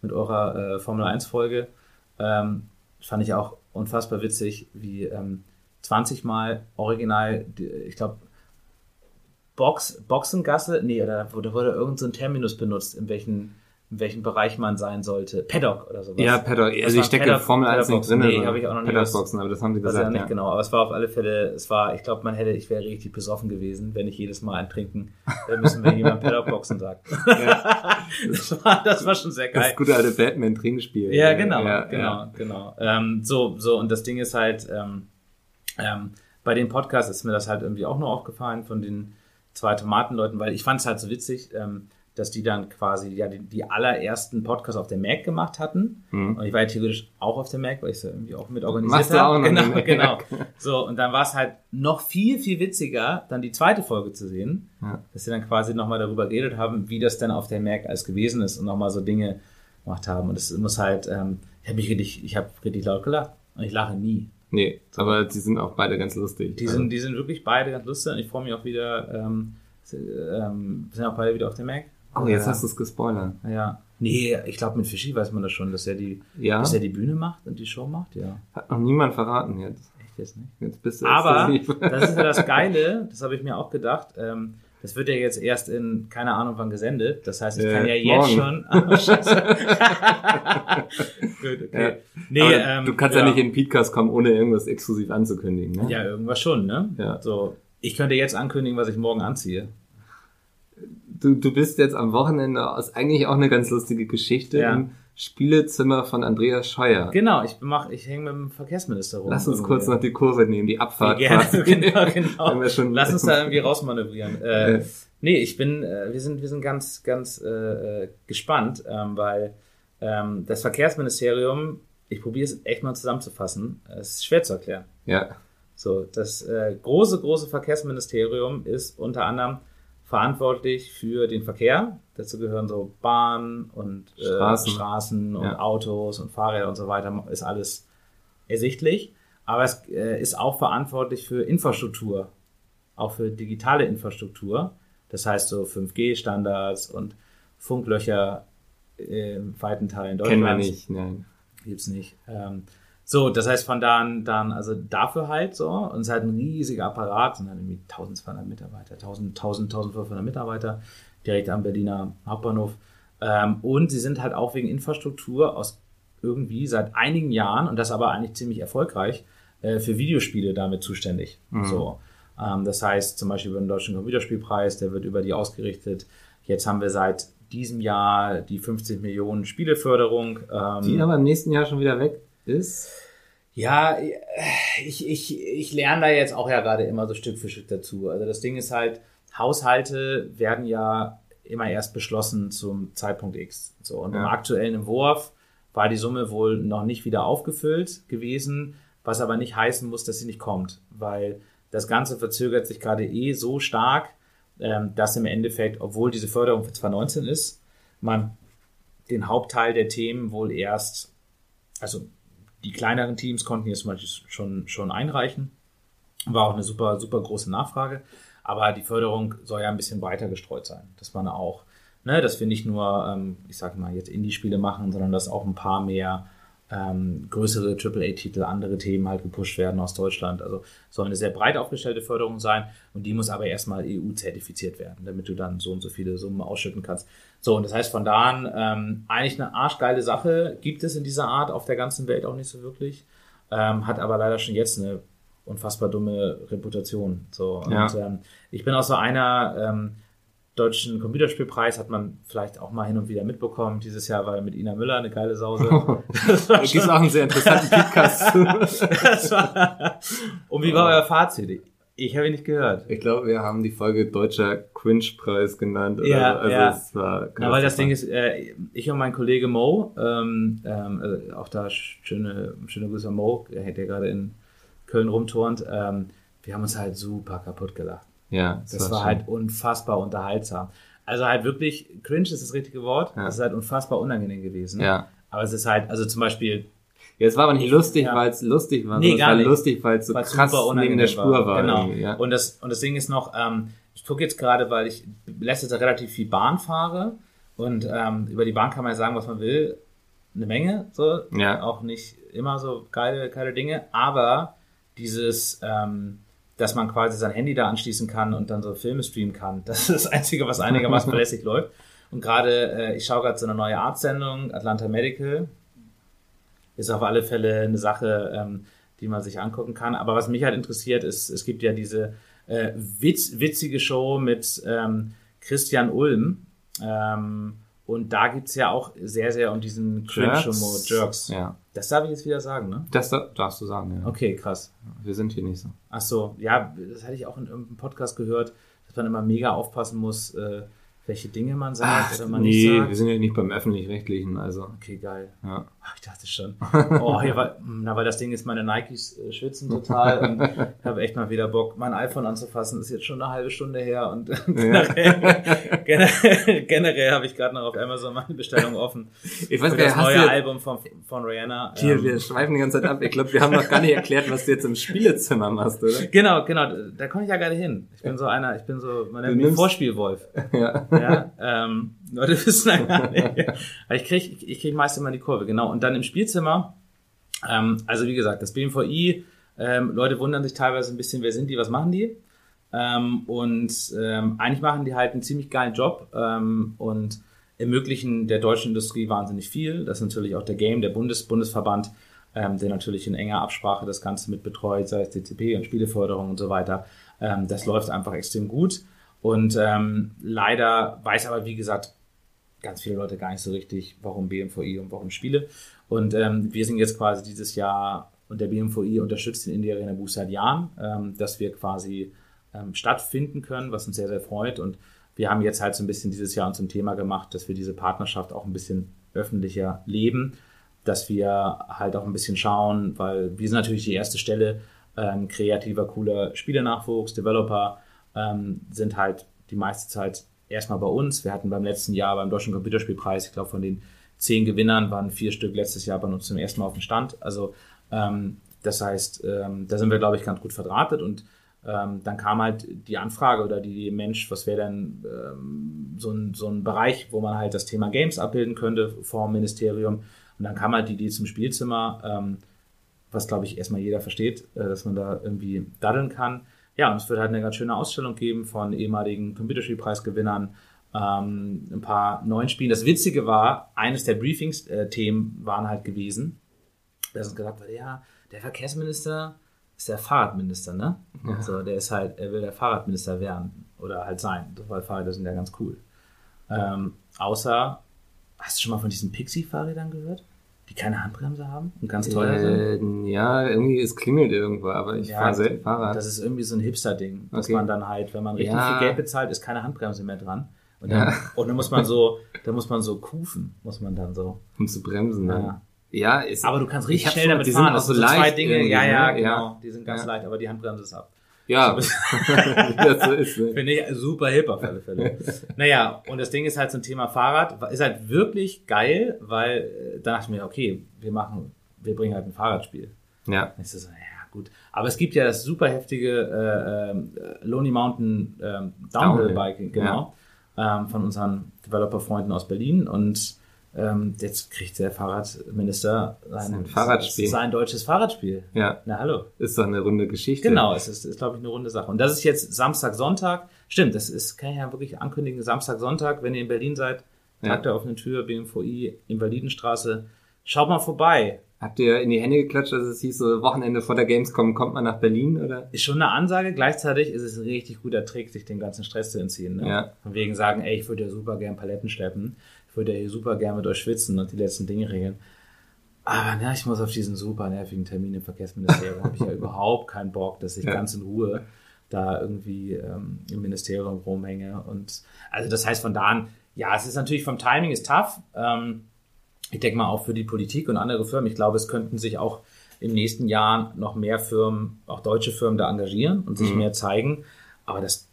mit eurer äh, Formel 1 Folge. Ähm, fand ich auch unfassbar witzig, wie ähm, 20 Mal original, ich glaube, Box, Boxengasse, nee, oder wurde, wurde irgend so ein Terminus benutzt, in welchen, in welchem Bereich man sein sollte. Paddock oder sowas. Ja, Paddock. Das Also ich stecke Paddock- Formel 1 nicht drin. Nee, habe ich auch noch was- Paddock-Boxen, aber das haben sie Weiß ja gesagt, nicht ja. genau, aber es war auf alle Fälle, es war, ich glaube, man hätte, ich wäre richtig besoffen gewesen, wenn ich jedes Mal ein Trinken äh, müssen, wenn jemand Paddock-Boxen sagt. das, war, das war schon sehr geil. Das gute alte Batman-Trinkspiel. Ja, genau, Ja, genau, ja. genau. Ähm, so, so, und das Ding ist halt, ähm, ähm, bei den Podcasts ist mir das halt irgendwie auch noch aufgefallen von den zwei Tomatenleuten, weil ich fand es halt so witzig, ähm, dass die dann quasi ja die, die allerersten Podcasts auf der Mac gemacht hatten. Mhm. Und ich war ja theoretisch auch auf der Mac, weil ich es ja irgendwie auch mit organisiert Machst du habe. auch noch genau, genau. So, und dann war es halt noch viel, viel witziger, dann die zweite Folge zu sehen, Ja. dass sie dann quasi nochmal darüber geredet haben, wie das denn auf der Mac alles gewesen ist und nochmal so Dinge gemacht haben. Und es muss halt, ähm, ich habe mich richtig, ich habe richtig laut gelacht. Und ich lache nie. Nee, aber die sind auch beide ganz lustig. Die sind, die sind wirklich beide ganz lustig und ich freue mich auch wieder, ähm, ähm, sind auch beide wieder auf der Mac. oh, jetzt ja. hast du es gespoilert. Ja. Nee, ich glaube mit Fischi weiß man das schon, dass er die, Ja? dass er die Bühne macht und die Show macht, ja. Hat noch niemand verraten jetzt. Echt jetzt nicht. Jetzt bist du Aber exklusiv. das ist ja das Geile, das habe ich mir auch gedacht. Ähm, das wird ja jetzt erst in, keine Ahnung wann gesendet. Das heißt, ich Äh, kann ja jetzt morgen. schon. Oh, scheiße. Gut, okay. Ja. Nee, ähm, du kannst ja. nicht in den Podcast kommen, ohne irgendwas exklusiv anzukündigen. Ne? Ja, irgendwas schon, ne? Ja. So, ich könnte jetzt ankündigen, was ich morgen anziehe. Du, du bist jetzt am Wochenende aus eigentlich auch eine ganz lustige Geschichte Ja. im Spielezimmer von Andreas Scheuer. Genau, ich mach, ich hänge mit dem Verkehrsminister rum. Lass uns irgendwie. kurz noch die Kurve nehmen, die Abfahrt. Gerne, quasi. genau, Wenn genau. wir schon- Lass uns da irgendwie rausmanövrieren. Äh, Ja. nee, ich bin, äh, wir sind, wir sind ganz, ganz äh, gespannt, ähm, weil ähm, das Verkehrsministerium, ich probiere es echt mal zusammenzufassen, es ist schwer zu erklären. Ja, So, das äh, große, große Verkehrsministerium ist unter anderem verantwortlich für den Verkehr. Dazu gehören so Bahn und äh, Straßen. Straßen, und Ja. Autos und Fahrräder und so weiter. Ist alles ersichtlich. Aber es äh, ist auch verantwortlich für Infrastruktur, auch für digitale Infrastruktur. Das heißt so 5G-Standards und Funklöcher in weiten Teilen kennen Deutschlands. wir nicht. Nein. Gibt's nicht. Ähm, so, das heißt von da an, dann, also dafür halt so, und es ist halt ein riesiger Apparat, sind dann irgendwie 1200 Mitarbeiter, 1000, 1000, 1500 Mitarbeiter, direkt am Berliner Hauptbahnhof. Ähm, und sie sind halt auch wegen Infrastruktur aus irgendwie seit einigen Jahren, und das aber eigentlich ziemlich erfolgreich, äh, für Videospiele damit zuständig. So. Ähm, das heißt zum Beispiel über den Deutschen Computerspielpreis, der wird über die ausgerichtet. Jetzt haben wir seit diesem Jahr die 50 Millionen Spieleförderung. Ähm, Die aber im nächsten Jahr schon wieder weg ist. ja, ich, ich, ich lerne da jetzt auch ja gerade immer so Stück für Stück dazu. Also das Ding ist halt, Haushalte werden ja immer erst beschlossen zum Zeitpunkt X. So, und im Ja. aktuellen Entwurf war die Summe wohl noch nicht wieder aufgefüllt gewesen, was aber nicht heißen muss, dass sie nicht kommt, weil das Ganze verzögert sich gerade eh so stark, ähm, dass im Endeffekt, obwohl diese Förderung für 2019 ist, man den Hauptteil der Themen wohl erst, also die kleineren Teams konnten jetzt zum Beispiel schon, schon einreichen. War auch eine super, super große Nachfrage. Aber die Förderung soll ja ein bisschen breiter gestreut sein. Dass man auch, ne, dass wir nicht nur, ähm, ich sag mal, jetzt Indie-Spiele machen, sondern dass auch ein paar mehr ähm, größere AAA-Titel, andere Themen halt gepusht werden aus Deutschland. Also soll eine sehr breit aufgestellte Förderung sein und die muss aber erstmal EU-zertifiziert werden, damit du dann so und so viele Summen ausschütten kannst. So, und das heißt von da an, ähm, eigentlich eine arschgeile Sache gibt es in dieser Art auf der ganzen Welt auch nicht so wirklich, ähm, hat aber leider schon jetzt eine unfassbar dumme Reputation. So, und Ja. ähm, ich bin auch so einer, ähm, deutschen Computerspielpreis hat man vielleicht auch mal hin und wieder mitbekommen. Dieses Jahr war mit Ina Müller eine geile Sause. Das war auch einen sehr interessanten Podcast war, und wie war euer Fazit? Ich habe ihn nicht gehört. Ich glaube, wir haben die Folge Deutscher Cringe-Preis genannt. Oder Ja, so. also ja. Es war Na, weil das Ding ist, äh, ich und mein Kollege Mo, ähm, ähm, äh, auch da schöne, schöne Grüße an Mo, der der gerade in Köln rumturnt, ähm, wir haben uns halt super kaputt gelacht. ja, Das war schon- halt unfassbar unterhaltsam. Also halt wirklich, cringe ist das richtige Wort. Ja. Es ist halt unfassbar unangenehm gewesen. Ja. Aber es ist halt, also zum Beispiel, Ja, es war aber nicht lustig, Ja. weil es lustig war, Nee, es gar war nicht. lustig, weil es so weil es krass super neben unangenehm der Spur war. Genau. ja. Und, das, und das Ding ist noch, ähm, ich gucke jetzt gerade, weil ich letztes Jahr relativ viel Bahn fahre und ähm, über die Bahn kann man ja sagen, was man will. Eine Menge, so. Ja. Auch nicht immer so geile, geile Dinge, aber dieses, ähm, dass man quasi sein Handy da anschließen kann und dann so Filme streamen kann. Das ist das Einzige, was einigermaßen verlässlich läuft. Und gerade, äh, ich schaue gerade so eine neue Arztsendung, Atlanta Medical. Ist auf alle Fälle eine Sache, ähm, die man sich angucken kann. Aber was mich halt interessiert, ist, es gibt ja diese äh, witz, witzige Show mit ähm, Christian Ulm. Ähm, und da gibt's ja auch sehr, sehr um diesen Cringe-Humor, Jerks. Ja. Das darf ich jetzt wieder sagen, ne? Das da- darfst du sagen, ja. Okay, krass. Wir sind hier nicht so. Ach so, ja, das hatte ich auch in irgendeinem Podcast gehört, dass man immer mega aufpassen muss, äh, welche Dinge man sagt oder man nicht nee, sagt. wir sind ja nicht beim Öffentlich-Rechtlichen, also. Okay, geil. Ja. Ach, ich dachte schon. Oh, hier war, na, weil das Ding ist, meine Nikes äh, schwitzen total und ich habe echt mal wieder Bock, mein iPhone anzufassen. Ist jetzt schon eine halbe Stunde her und generell, generell, generell habe ich gerade noch auf Amazon meine Bestellung offen. Ich weiß gar das nicht, hast neue du Album von, von Rihanna. hier, Ähm, wir schweifen die ganze Zeit ab. Ich glaube, wir haben noch gar nicht erklärt, was du jetzt im Spielezimmer machst, oder? Genau, genau, da komme ich ja gerade hin. Ich bin so einer, ich bin so, man nennt mich Vorspielwolf. Ja. Ähm, Leute wissen ja gar nicht. Aber ich krieg, ich, ich krieg meist immer die Kurve, genau. Und dann im Spielzimmer, ähm, also wie gesagt, das BMVI, ähm, Leute wundern sich teilweise ein bisschen, wer sind die, was machen die? Ähm, und ähm, eigentlich machen die halt einen ziemlich geilen Job ähm, und ermöglichen der deutschen Industrie wahnsinnig viel. Das ist natürlich auch der Game, der Bundes Bundesverband, ähm, der natürlich in enger Absprache das Ganze mit betreut, sei es DCP und Spieleförderung und so weiter. Ähm, das läuft einfach extrem gut. Und ähm, leider weiß aber, wie gesagt, ganz viele Leute gar nicht so richtig, warum BMVI und warum Spiele. Und ähm, wir sind jetzt quasi dieses Jahr und der BMVI unterstützt den Indie Arena Boost seit Jahren, ähm, dass wir quasi ähm, stattfinden können, was uns sehr, sehr freut. Und wir haben jetzt halt so ein bisschen dieses Jahr uns zum Thema gemacht, dass wir diese Partnerschaft auch ein bisschen öffentlicher leben, dass wir halt auch ein bisschen schauen, weil wir sind natürlich die erste Stelle, ähm, kreativer, cooler Spielenachwuchs, Developer ähm, sind halt die meiste Zeit erstmal bei uns. Wir hatten beim letzten Jahr beim Deutschen Computerspielpreis, ich glaube von den zehn Gewinnern waren vier Stück letztes Jahr bei uns zum ersten Mal auf dem Stand. Also ähm, das heißt, ähm, da sind wir, glaube ich, ganz gut verdrahtet und ähm, dann kam halt die Anfrage oder die Mensch, was wäre denn ähm, so, ein, so ein Bereich, wo man halt das Thema Games abbilden könnte vor dem Ministerium. Und dann kam halt die Idee zum Spielzimmer, ähm, was glaube ich erstmal jeder versteht, äh, dass man da irgendwie daddeln kann. Ja, und es wird halt eine ganz schöne Ausstellung geben von ehemaligen Computerspielpreisgewinnern, ähm, ein paar neuen Spielen. Das Witzige war, eines der Briefings-Themen waren halt gewesen, dass es gesagt wurde, ja, der Verkehrsminister ist der Fahrradminister, ne? So, der ist halt, er will der Fahrradminister werden oder halt sein, weil Fahrräder sind ja ganz cool. Ähm, außer, hast du schon mal von diesen Pixie-Fahrrädern gehört? Die keine Handbremse haben und ganz teuer sind? Äh, ja, irgendwie, es klingelt irgendwo, aber ich Ja, fahre selten Fahrrad. Das ist irgendwie so ein Hipster-Ding, dass Okay. man dann halt, wenn man richtig Ja. viel Geld bezahlt, ist keine Handbremse mehr dran. Und dann, Ja. und dann muss man so, dann muss man so kufen, muss man dann so. um zu bremsen. Ja. Dann. Ja, ist, Aber du kannst Ich richtig schnell damit die fahren. sind auch Das so sind so zwei leicht Dinge. irgendwie, Ja, ja, ne? genau. Ja. Die sind ganz leicht, aber die Handbremse ist ab. Ja, das so ist. Ne? Finde ich super hip auf alle Fälle. naja, und das Ding ist halt so ein Thema Fahrrad. Ist halt wirklich geil, weil äh, da dachte ich mir, okay, wir machen, wir bringen halt ein Fahrradspiel. Ja, Und ich so, ja, gut. Aber es gibt ja das super heftige äh, äh, Lonely Mountain ähm, Downhill Biking, genau. Ähm, von unseren Developer-Freunden aus Berlin. Und ähm, jetzt kriegt der Fahrradminister sein, Sein Fahrradspiel. sein deutsches Fahrradspiel. ja, Na hallo. ist doch eine runde Geschichte. Genau, es ist, ist glaube ich, eine runde Sache. Und das ist jetzt Samstag, Sonntag. Stimmt, das ist, kann ich ja wirklich ankündigen, Samstag, Sonntag, wenn ihr in Berlin seid, Ja. Tag der offenen Tür, BMVI, Invalidenstraße. Schaut mal vorbei. Habt ihr in die Hände geklatscht, dass es hieß, so Wochenende vor der Gamescom kommt man nach Berlin, oder? Ist schon eine Ansage, gleichzeitig ist es ein richtig guter Trick, sich den ganzen Stress zu entziehen. Ne? Ja. Von wegen sagen, ey, ich würde ja super gern Paletten schleppen, würde ja hier super gern mit euch schwitzen und die letzten Dinge regeln. Aber na, ich muss auf diesen super nervigen Termin im Verkehrsministerium, habe ich ja überhaupt keinen Bock, dass ich Ja. ganz in Ruhe da irgendwie ähm, im Ministerium rumhänge. Und also das heißt von da an, ja, es ist natürlich vom Timing ist tough. Ähm, ich denke mal auch für die Politik und andere Firmen. Ich glaube, es könnten sich auch im nächsten Jahr noch mehr Firmen, auch deutsche Firmen da engagieren und sich mehr zeigen. Aber das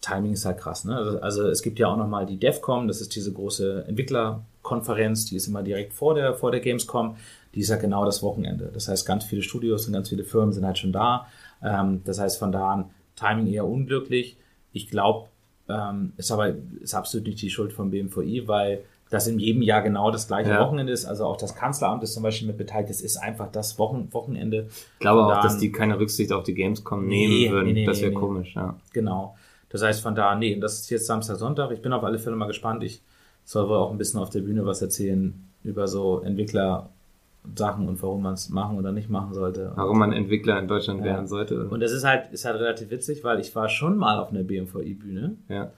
Timing ist halt krass. Ne? Also, also es gibt ja auch noch mal die DEFCOM, das ist diese große Entwicklerkonferenz, die ist immer direkt vor der, vor der Gamescom. Die ist ja genau das Wochenende. Das heißt, ganz viele Studios und ganz viele Firmen sind halt schon da. Ähm, das heißt, von da an Timing eher unglücklich. Ich glaube, ähm, ist aber ist absolut nicht die Schuld vom BMVI, weil dass in jedem Jahr genau das gleiche Ja. Wochenende ist. Also auch das Kanzleramt ist zum Beispiel mit beteiligt. Das ist einfach das Wochen Wochenende. Ich glaube auch, dass die keine Rücksicht auf die Gamescom nehmen Nee, würden. nee, nee, das wäre komisch, ja. Genau. Das heißt von da, nee, das ist jetzt Samstag, Sonntag. Ich bin auf alle Fälle mal gespannt. Ich soll wohl auch ein bisschen auf der Bühne was erzählen über so Entwickler-Sachen und warum man es machen oder nicht machen sollte. Warum man Entwickler in Deutschland Ja. werden sollte. Und das ist halt, ist halt relativ witzig, weil ich war schon mal auf einer BMVI-Bühne ja.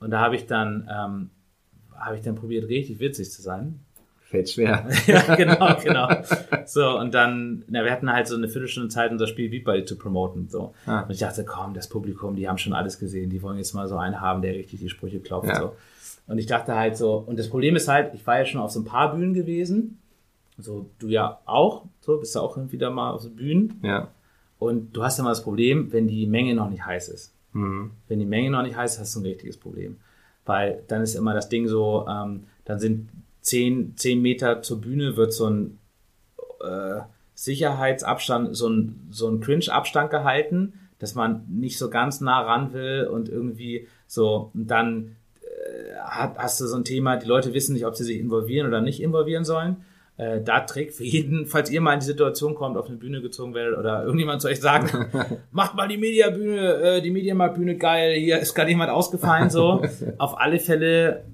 und da habe ich dann, ähm, habe ich dann probiert, richtig witzig zu sein. Fällt schwer. ja, genau, genau. So, und dann, na, wir hatten halt so eine Viertelstunde Zeit, unser Spiel Beat Buddy zu promoten. So. Ah. Und ich dachte, komm, das Publikum, die haben schon alles gesehen, die wollen jetzt mal so einen haben, der richtig die Sprüche klopft. Ja. So. Und ich dachte halt so, und das Problem ist halt, ich war ja schon auf so ein paar Bühnen gewesen. So, du ja auch, so, bist ja auch irgendwie da mal auf so Bühnen. Ja. Und du hast immer das Problem, wenn die Menge noch nicht heiß ist. Mhm. Wenn die Menge noch nicht heiß ist, hast du ein richtiges Problem. Weil dann ist immer das Ding so, ähm, dann sind zehn, zehn Meter zur Bühne wird so ein äh, Sicherheitsabstand, so ein, so ein Cringe-Abstand gehalten, dass man nicht so ganz nah ran will und irgendwie so, und dann äh, hast du so ein Thema, die Leute wissen nicht, ob sie sich involvieren oder nicht involvieren sollen. Äh, da trägt für jeden, falls ihr mal in die Situation kommt, auf eine Bühne gezogen werdet oder irgendjemand zu euch sagt, macht mal die Mediabühne, äh, die Mediamarktbühne geil, hier ist gerade jemand ausgefallen, so. auf alle Fälle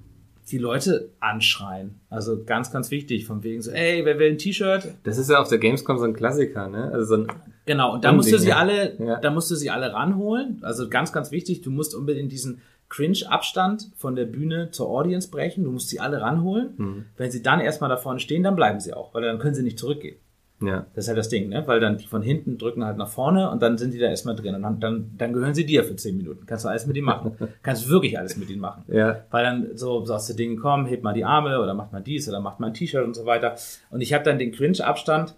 die Leute anschreien. Also ganz, ganz wichtig, von wegen so, ey, wer will ein T-Shirt? Das ist ja auf der Gamescom so ein Klassiker, ne? Also so ein, Genau, und da musst du sie alle, Ja. da musst du sie alle ranholen. Also ganz, ganz wichtig, du musst unbedingt diesen Cringe-Abstand von der Bühne zur Audience brechen. Du musst sie alle ranholen. Mhm. Wenn sie dann erstmal da vorne stehen, dann bleiben sie auch, weil dann können sie nicht zurückgehen. Ja. Das ist halt das Ding, ne? Weil dann die von hinten drücken halt nach vorne und dann sind die da erstmal drin. Und dann, dann, dann gehören sie dir für zehn Minuten. Kannst du alles mit ihnen machen. Kannst wirklich alles mit ihnen machen. Ja. Weil dann so sagst du Dinge, komm, hebt mal die Arme oder macht mal dies oder macht mal ein T-Shirt und so weiter. Und ich habe dann den Cringe-Abstand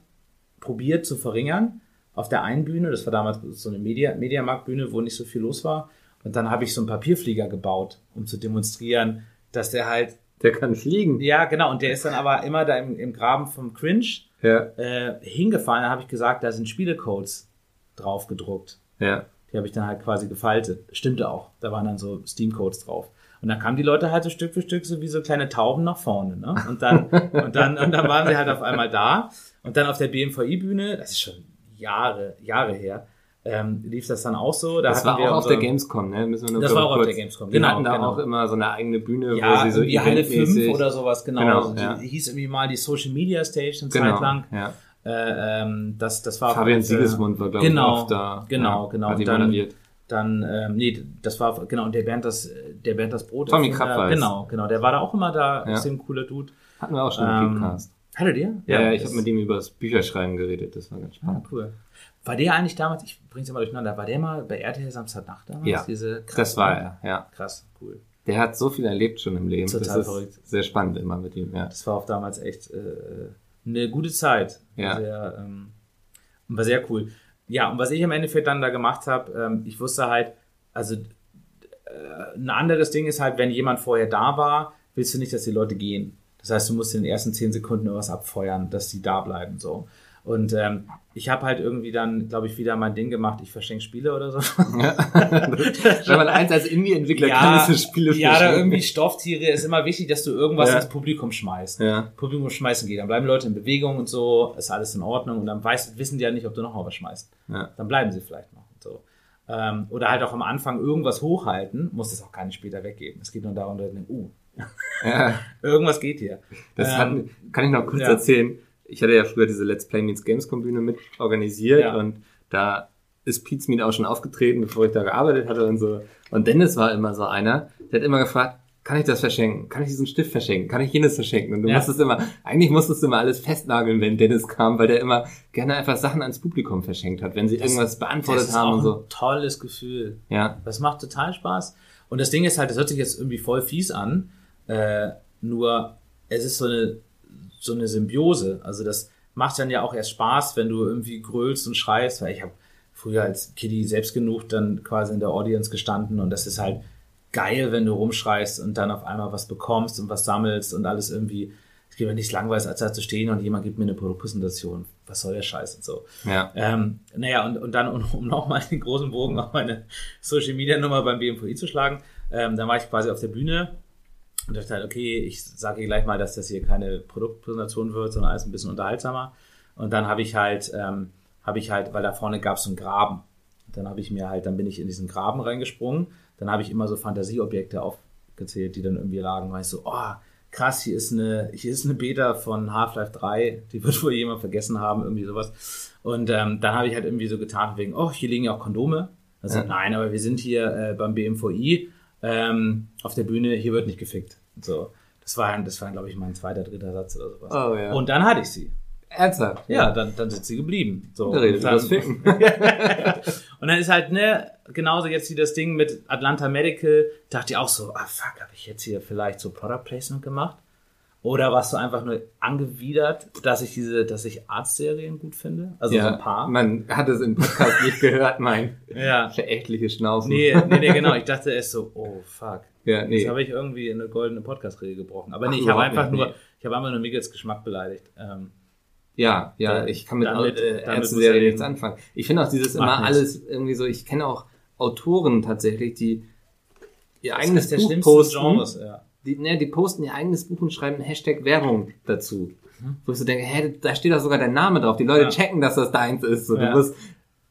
probiert zu verringern auf der einen Bühne. Das war damals so eine Media, Mediamarktbühne, wo nicht so viel los war. Und dann habe ich so einen Papierflieger gebaut, um zu demonstrieren, dass der halt, Der kann fliegen. ja genau, und der ist dann aber immer da im, im Graben vom Cringe Ja. äh, hingefallen. Da habe ich gesagt, da sind Spielecodes drauf gedruckt. Ja. Die habe ich dann halt quasi gefaltet. Stimmte auch. Da waren dann so Steam-Codes drauf. Und dann kamen die Leute halt so Stück für Stück so wie so kleine Tauben nach vorne. Ne? Und dann, und dann, und dann waren sie halt auf einmal da. Und dann auf der BMVI-Bühne, das ist schon Jahre, Jahre her, ähm, lief das dann auch so. Da Das war auch auf der Gamescom, ne? Müssen wir nur Das war auch auf kurz- der Gamescom, Die genau, hatten da genau. auch immer so eine eigene Bühne, ja, wo sie so irgendwie Halle 5 eventmäßig- oder sowas, genau. Genau, Also die, ja. die hieß irgendwie mal die Social Media Station Genau. Zeit lang. Ja. Äh, ähm, das, das war Fabian äh, Siegesmund war, glaube ich, genau, oft da. Genau, ja, genau. Hat die Dann- moderiert. Dann, ähm, nee, das war, genau, und der Bernd das, der Bernd das Brot. Tommy Krapweis. Genau, genau, der war da auch immer da, Ja. extrem cooler Dude. Hatten wir auch schon Ähm, im Podcast. Hattet ihr? Ja, ja, ich habe mit ihm über das Bücherschreiben geredet, das war ganz Ah, spannend. cool. War der eigentlich damals, ich bring's immer durcheinander, war der mal bei RTL Samstagnacht damals? Ja, Diese, Das war er, ja. Krass, cool. Der hat so viel erlebt schon im Leben. Total das ist verrückt. sehr spannend immer mit ihm, ja. Das war auch damals echt äh, eine gute Zeit. Ja. Sehr, ähm, war sehr cool. Ja, und was ich im Endeffekt dann da gemacht habe, ähm, ich wusste halt, also äh, ein anderes Ding ist halt, wenn jemand vorher da war, willst du nicht, dass die Leute gehen. Das heißt, du musst in den ersten zehn Sekunden irgendwas abfeuern, dass die da bleiben. so. Und ähm, ich habe halt irgendwie dann, glaube ich, wieder mein Ding gemacht, ich verschenke Spiele oder so. Wenn man eins als Indie-Entwickler kann, ist es Spiele ja, da irgendwie Stofftiere ist immer wichtig, dass du irgendwas Ja. ins Publikum schmeißt. Ja. Publikum schmeißen geht. Dann bleiben Leute in Bewegung und so, ist alles in Ordnung und dann weiß, wissen die ja nicht, ob du noch mal was schmeißt. Ja. Dann bleiben sie vielleicht noch. Und so. Ähm, oder halt auch am Anfang irgendwas hochhalten, muss das auch gar nicht später weggeben. Es geht nur darum, dass denken, uh, ja. irgendwas geht hier. Das Ähm, hat, kann ich noch kurz ja. erzählen. Ich hatte ja früher diese Let's Play Meets Gamescom Bühne mit organisiert Ja. und da ist Pete's Meet auch schon aufgetreten, bevor ich da gearbeitet hatte und so. Und Dennis war immer so einer, der hat immer gefragt, kann ich das verschenken? Kann ich diesen Stift verschenken? Kann ich jenes verschenken? Und du Ja. musstest immer, eigentlich musstest du immer alles festnageln, wenn Dennis kam, weil der immer gerne einfach Sachen ans Publikum verschenkt hat, wenn sie irgendwas beantwortet das haben und ein so. tolles Gefühl. Ja. Das macht total Spaß. Und das Ding ist halt, das hört sich jetzt irgendwie voll fies an, äh, nur es ist so eine, so eine Symbiose. Also das macht dann ja auch erst Spaß, wenn du irgendwie grölst und schreist, weil ich habe früher als Kiddie selbst genug dann quasi in der Audience gestanden und das ist halt geil, wenn du rumschreist und dann auf einmal was bekommst und was sammelst und alles irgendwie, es gibt mir nichts langweilig, als da zu stehen und jemand gibt mir eine Produktpräsentation. Was soll der Scheiß und so. Ja. Ähm, naja, und, und dann, um, um nochmal den großen Bogen auf meine Social Media Nummer beim BMVI zu schlagen, ähm, dann war ich quasi auf der Bühne Und dachte halt, okay, ich sage hier gleich mal, dass das hier keine Produktpräsentation wird, sondern alles ein bisschen unterhaltsamer. Und dann habe ich halt, ähm, habe ich halt, weil da vorne gab es so einen Graben. Dann habe ich mir halt, dann bin ich in diesen Graben reingesprungen. Dann habe ich immer so Fantasieobjekte aufgezählt, die dann irgendwie lagen. Weil ich so, oh, krass, hier ist eine, hier ist eine Beta von Half-Life 3, die wird wohl jemand vergessen haben, irgendwie sowas. Und ähm, dann habe ich halt irgendwie so getan, wegen, oh, hier liegen ja auch Kondome. Also, ja. nein, aber wir sind hier äh, beim BMVI ähm, auf der Bühne, hier wird nicht gefickt. So. Das war, das war, glaube ich, mein zweiter, dritter Satz oder sowas. Oh, ja. Und dann hatte ich sie. Ernsthaft? Ja, dann, dann sind sie geblieben. So. Da redet dann, das Ficken. und dann ist halt, ne, genauso jetzt wie das Ding mit Atlanta Medical, dachte ich auch so, ah fuck, habe ich jetzt hier vielleicht so Product Placement gemacht? Oder warst du einfach nur angewidert, dass ich diese, dass ich Arztserien gut finde? Also ja, so ein paar? Man hat es im Podcast nicht gehört, mein Ja. verächtliche Schnaufen. Nee, nee, nee, genau. Ich dachte erst so, oh fuck. Ja, nee. Jetzt habe ich irgendwie eine goldene Podcast-Regel gebrochen. Aber nee, Ach, ich habe einfach nicht, nur, nee. ich habe einfach nur Miggles Geschmack beleidigt. Ähm, Ja, ja, Da- ich kann mit damit- äh, nichts anfangen. Ich finde auch dieses immer nichts. alles irgendwie so, ich kenne auch Autoren tatsächlich, die ihr das eigenes Buch posten. Genres, ja. Die, ne, die posten ihr eigenes Buch und schreiben Hashtag Werbung dazu. Mhm. Wo ich so denke, hä, da steht doch sogar dein Name drauf. Die Leute Ja. checken, dass das deins ist. So, Ja. Du musst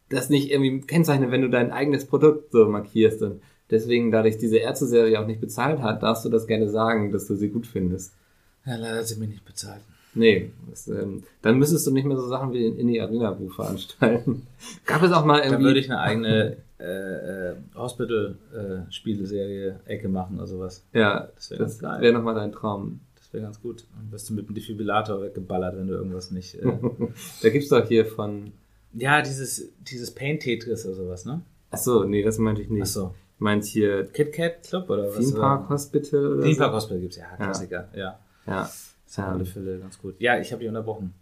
das nicht irgendwie kennzeichnen, wenn du dein eigenes Produkt so markierst. Und deswegen, da dich diese Ärzte-Serie auch nicht bezahlt hat, darfst du das gerne sagen, dass du sie gut findest. Ja, leider hat sie mich nicht bezahlt. Nee, das, ähm, dann müsstest du nicht mehr so Sachen wie den Indie Arena Buch veranstalten. Gab es auch mal Dann irgendwie. würde ich eine eigene äh, äh, Hospital-Spieleserie Ecke machen oder sowas. ja, Das wäre das ganz geil. wäre nochmal dein Traum. Das wäre ganz gut. Dann wirst du mit dem Defibrillator weggeballert, wenn du irgendwas nicht. Äh Da gibt's doch hier von. ja, dieses, dieses Pain Tetris oder sowas, ne? Ach so, nee, das meinte ich nicht. Achso. Ich meinte hier Kit Kat Club oder was? Theme Park Hospital oder Theme so. Park Hospital gibt's, ja, Klassiker, ja. Ja. Ja auf alle Fälle ganz gut. Ja, ich habe dich unterbrochen.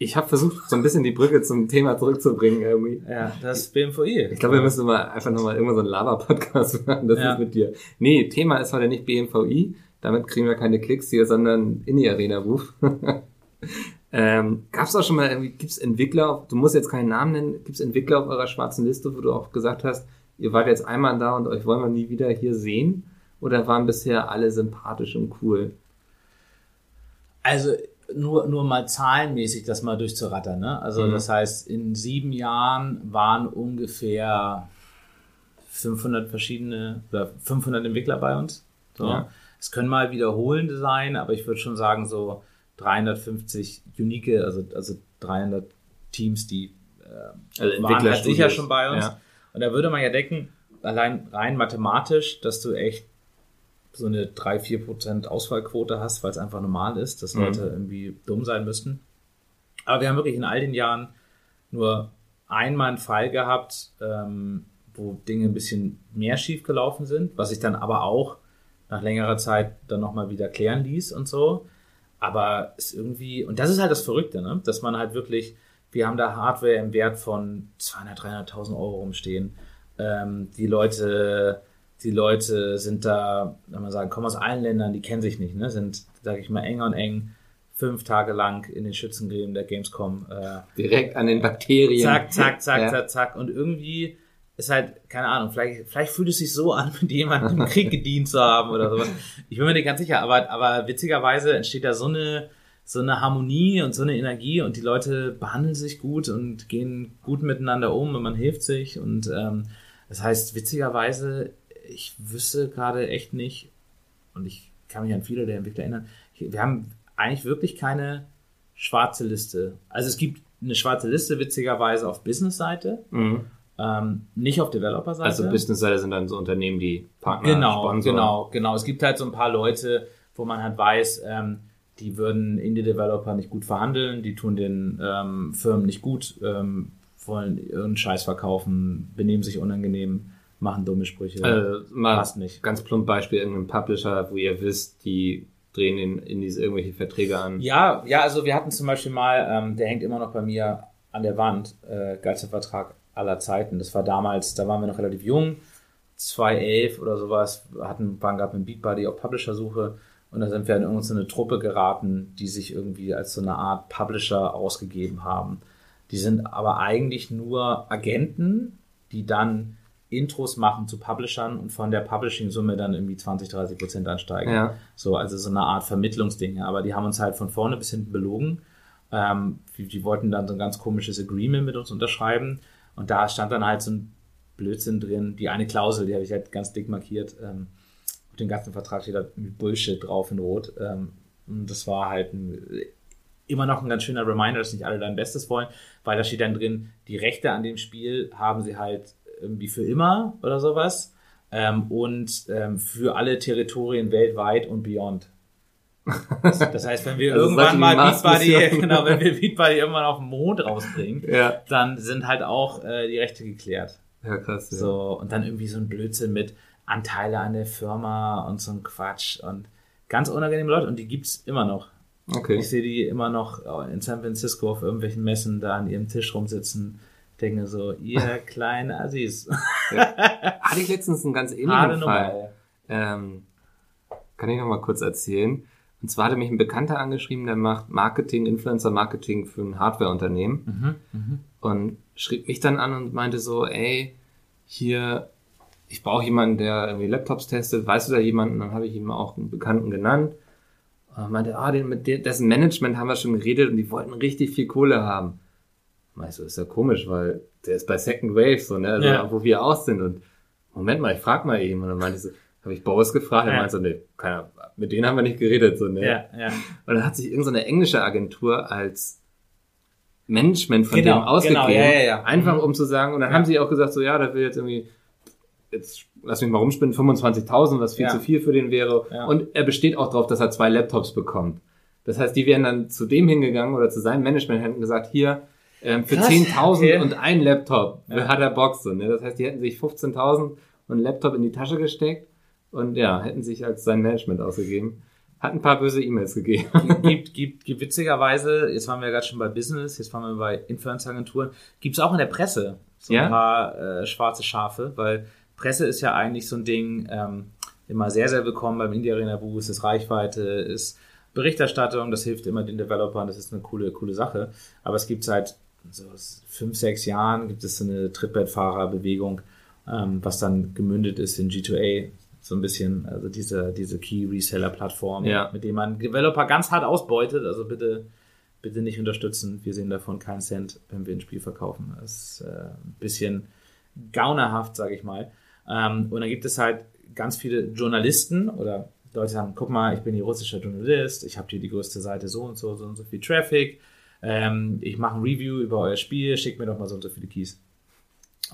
Ich habe versucht, so ein bisschen die Brücke zum Thema zurückzubringen irgendwie. Ja, das BMVI. Ich glaube, wir müssen mal einfach nochmal irgendwann so einen Lava-Podcast machen. Das Ja. ist mit dir. Nee, Thema ist heute nicht BMVI. Damit kriegen wir keine Klicks hier, sondern Indie-Arena-Ruf. ähm, gab's auch schon mal irgendwie, gibt's Entwickler, du musst jetzt keinen Namen nennen, gibt's Entwickler auf eurer schwarzen Liste, wo du auch gesagt hast, ihr wart jetzt einmal da und euch wollen wir nie wieder hier sehen? Oder waren bisher alle sympathisch und cool? Also nur, nur mal zahlenmäßig das mal durchzurattern. Ne? Also Mhm. das heißt, in sieben Jahren waren ungefähr 500 verschiedene oder 500 Entwickler bei uns. So. Ja. Es können mal wiederholende sein, aber ich würde schon sagen so 350 unique, also, also 300 Teams, die äh, Also waren halt sicher schon bei uns. Ja. Und da würde man ja denken, allein rein mathematisch, dass du echt so eine 3-4% Ausfallquote hast, weil es einfach normal ist, dass Mhm. Leute irgendwie dumm sein müssten. Aber wir haben wirklich in all den Jahren nur einmal einen Fall gehabt, ähm, wo Dinge ein bisschen mehr schief gelaufen sind, was sich dann aber auch nach längerer Zeit dann nochmal wieder klären ließ und so. Aber ist irgendwie, und das ist halt das Verrückte, ne? dass man halt wirklich, wir haben da Hardware im Wert von 200, 300.000 Euro rumstehen. Ähm, die Leute, die Leute sind da, wenn man sagen, kommen aus allen Ländern, die kennen sich nicht, ne? sind, sage ich mal, eng und eng, fünf Tage lang in den Schützengräben der Gamescom. Äh, Direkt an den Bakterien. zack, zack, zack, Ja. zack, zack. Und irgendwie ist halt, keine Ahnung, vielleicht, vielleicht fühlt es sich so an, mit jemandem im Krieg gedient zu haben oder sowas. Ich bin mir nicht ganz sicher, aber, aber witzigerweise entsteht da so eine, so eine Harmonie und so eine Energie und die Leute behandeln sich gut und gehen gut miteinander um und man hilft sich und ähm, das heißt, witzigerweise, ich wüsste gerade echt nicht, und ich kann mich an viele der Entwickler erinnern, wir haben eigentlich wirklich keine schwarze Liste. Also es gibt eine schwarze Liste, witzigerweise, auf Business-Seite, Mhm. ähm, nicht auf Developer-Seite. Also Business-Seite sind dann so Unternehmen, die Partner, Genau, Sponsoren. genau, genau. Es gibt halt so ein paar Leute, wo man halt weiß, ähm, die würden Indie-Developer nicht gut verhandeln, die tun den ähm, Firmen nicht gut, ähm, wollen irgendeinen Scheiß verkaufen, benehmen sich unangenehm, machen dumme Sprüche. Also mal Passt nicht. ganz plump Beispiel, irgendein Publisher, wo ihr wisst, die drehen in, in diese irgendwelche Verträge an. Ja, ja, also wir hatten zum Beispiel mal, ähm, der hängt immer noch bei mir an der Wand, äh, geilster Vertrag aller Zeiten. Das war damals, da waren wir noch relativ jung, 2011 oder sowas, hatten, waren gerade mit Beat Buddy auf Publisher-Suche und da sind wir in irgendeine Truppe geraten, die sich irgendwie als so eine Art Publisher ausgegeben haben. Die sind aber eigentlich nur Agenten, die dann Intros machen zu Publishern und von der Publishing-Summe dann irgendwie 20, 30 Prozent ansteigen. Ja. So, also so eine Art Vermittlungsding. Aber die haben uns halt von vorne bis hinten belogen. Ähm, die, die wollten dann so ein ganz komisches Agreement mit uns unterschreiben. Und da stand dann halt so ein Blödsinn drin. Die eine Klausel, die habe ich halt ganz dick markiert. Ähm, auf dem ganzen Vertrag steht da Bullshit drauf in Rot. Ähm, und das war halt ein, immer noch ein ganz schöner Reminder, dass nicht alle dein Bestes wollen, weil da steht dann drin, die Rechte an dem Spiel haben sie halt irgendwie für immer oder sowas. Ähm, und ähm, für alle Territorien weltweit und beyond. Das, heißt, wenn wir Also irgendwann mal Beat Mars-Mission- Buddy, genau, wenn wir Beat Buddy irgendwann auf den Mond rausbringen, Ja. dann sind halt auch äh, die Rechte geklärt. Ja, krass. Ja. So, und dann irgendwie so ein Blödsinn mit Anteile an der Firma und so ein Quatsch und ganz unangenehme Leute und die gibt's immer noch. Okay. Ich sehe die immer noch in San Francisco auf irgendwelchen Messen da an ihrem Tisch rumsitzen. Denke so, ihr kleinen Assis. Hatte ich letztens einen ganz Harte ähnlichen Nummer. Fall. Ähm, kann ich noch mal kurz erzählen. Und zwar hatte mich ein Bekannter angeschrieben, der macht Marketing, Influencer-Marketing für ein Hardware-Unternehmen. Mhm, Und schrieb mich dann an und meinte so, ey, hier, ich brauche jemanden, der irgendwie Laptops testet. Weißt du da jemanden? Dann habe ich ihm auch einen Bekannten genannt. Und meinte, ah, den, mit dessen Management haben wir schon geredet und die wollten richtig viel Kohle haben. Weißt du, ist ja komisch, weil der ist bei Second Wave, so, ne, also, Ja. wo wir auch sind. Und Moment mal, ich frag mal eben. Und dann meinte ich so, habe ich Boris gefragt, er Ja. meinte so, nee, keiner, mit denen haben wir nicht geredet, so, ne. Ja, ja. Und dann hat sich irgendeine englische Agentur als Management von Genau, dem ausgegeben. genau, ja, ja, ja. Einfach Mhm. um zu sagen, und dann Ja. haben sie auch gesagt, so, ja, da will jetzt irgendwie, jetzt lass mich mal rumspinnen, 25.000, was viel Ja. zu viel für den wäre. Ja. Und er besteht auch darauf, dass er zwei Laptops bekommt. Das heißt, die wären dann zu dem hingegangen oder zu seinem Management hätten gesagt, hier, ähm, für Krass, 10.000 okay. und ein Laptop Ja. hat er Bock so, ne? Das heißt, die hätten sich 15.000 und einen Laptop in die Tasche gesteckt und ja, hätten sich als sein Management ausgegeben. Hat ein paar böse E-Mails gegeben. gibt, gibt, gibt witzigerweise, jetzt waren wir gerade schon bei Business, jetzt waren wir bei Influencer-Agenturen, gibt es auch in der Presse so Ja? ein paar äh, schwarze Schafe, weil Presse ist ja eigentlich so ein Ding, ähm, immer sehr, sehr willkommen beim Indie Arena Boost, ist Reichweite, ist Berichterstattung, das hilft immer den Developern, das ist eine coole, coole Sache. Aber es gibt seit so fünf, sechs Jahren gibt es so eine Trittbrettfahrerbewegung, ähm, was dann gemündet ist in G2A, so ein bisschen, also diese, diese Key-Reseller-Plattform, Ja. mit dem man Developer ganz hart ausbeutet. Also bitte, bitte nicht unterstützen. Wir sehen davon keinen Cent, wenn wir ein Spiel verkaufen. Das ist äh, ein bisschen gaunerhaft, sage ich mal. Ähm, und dann gibt es halt ganz viele Journalisten oder Leute sagen, guck mal, ich bin hier russischer Journalist, ich habe hier die größte Seite so und so, so und so viel Traffic. Ähm, ich mache ein Review über euer Spiel, schickt mir doch mal so und so viele Keys.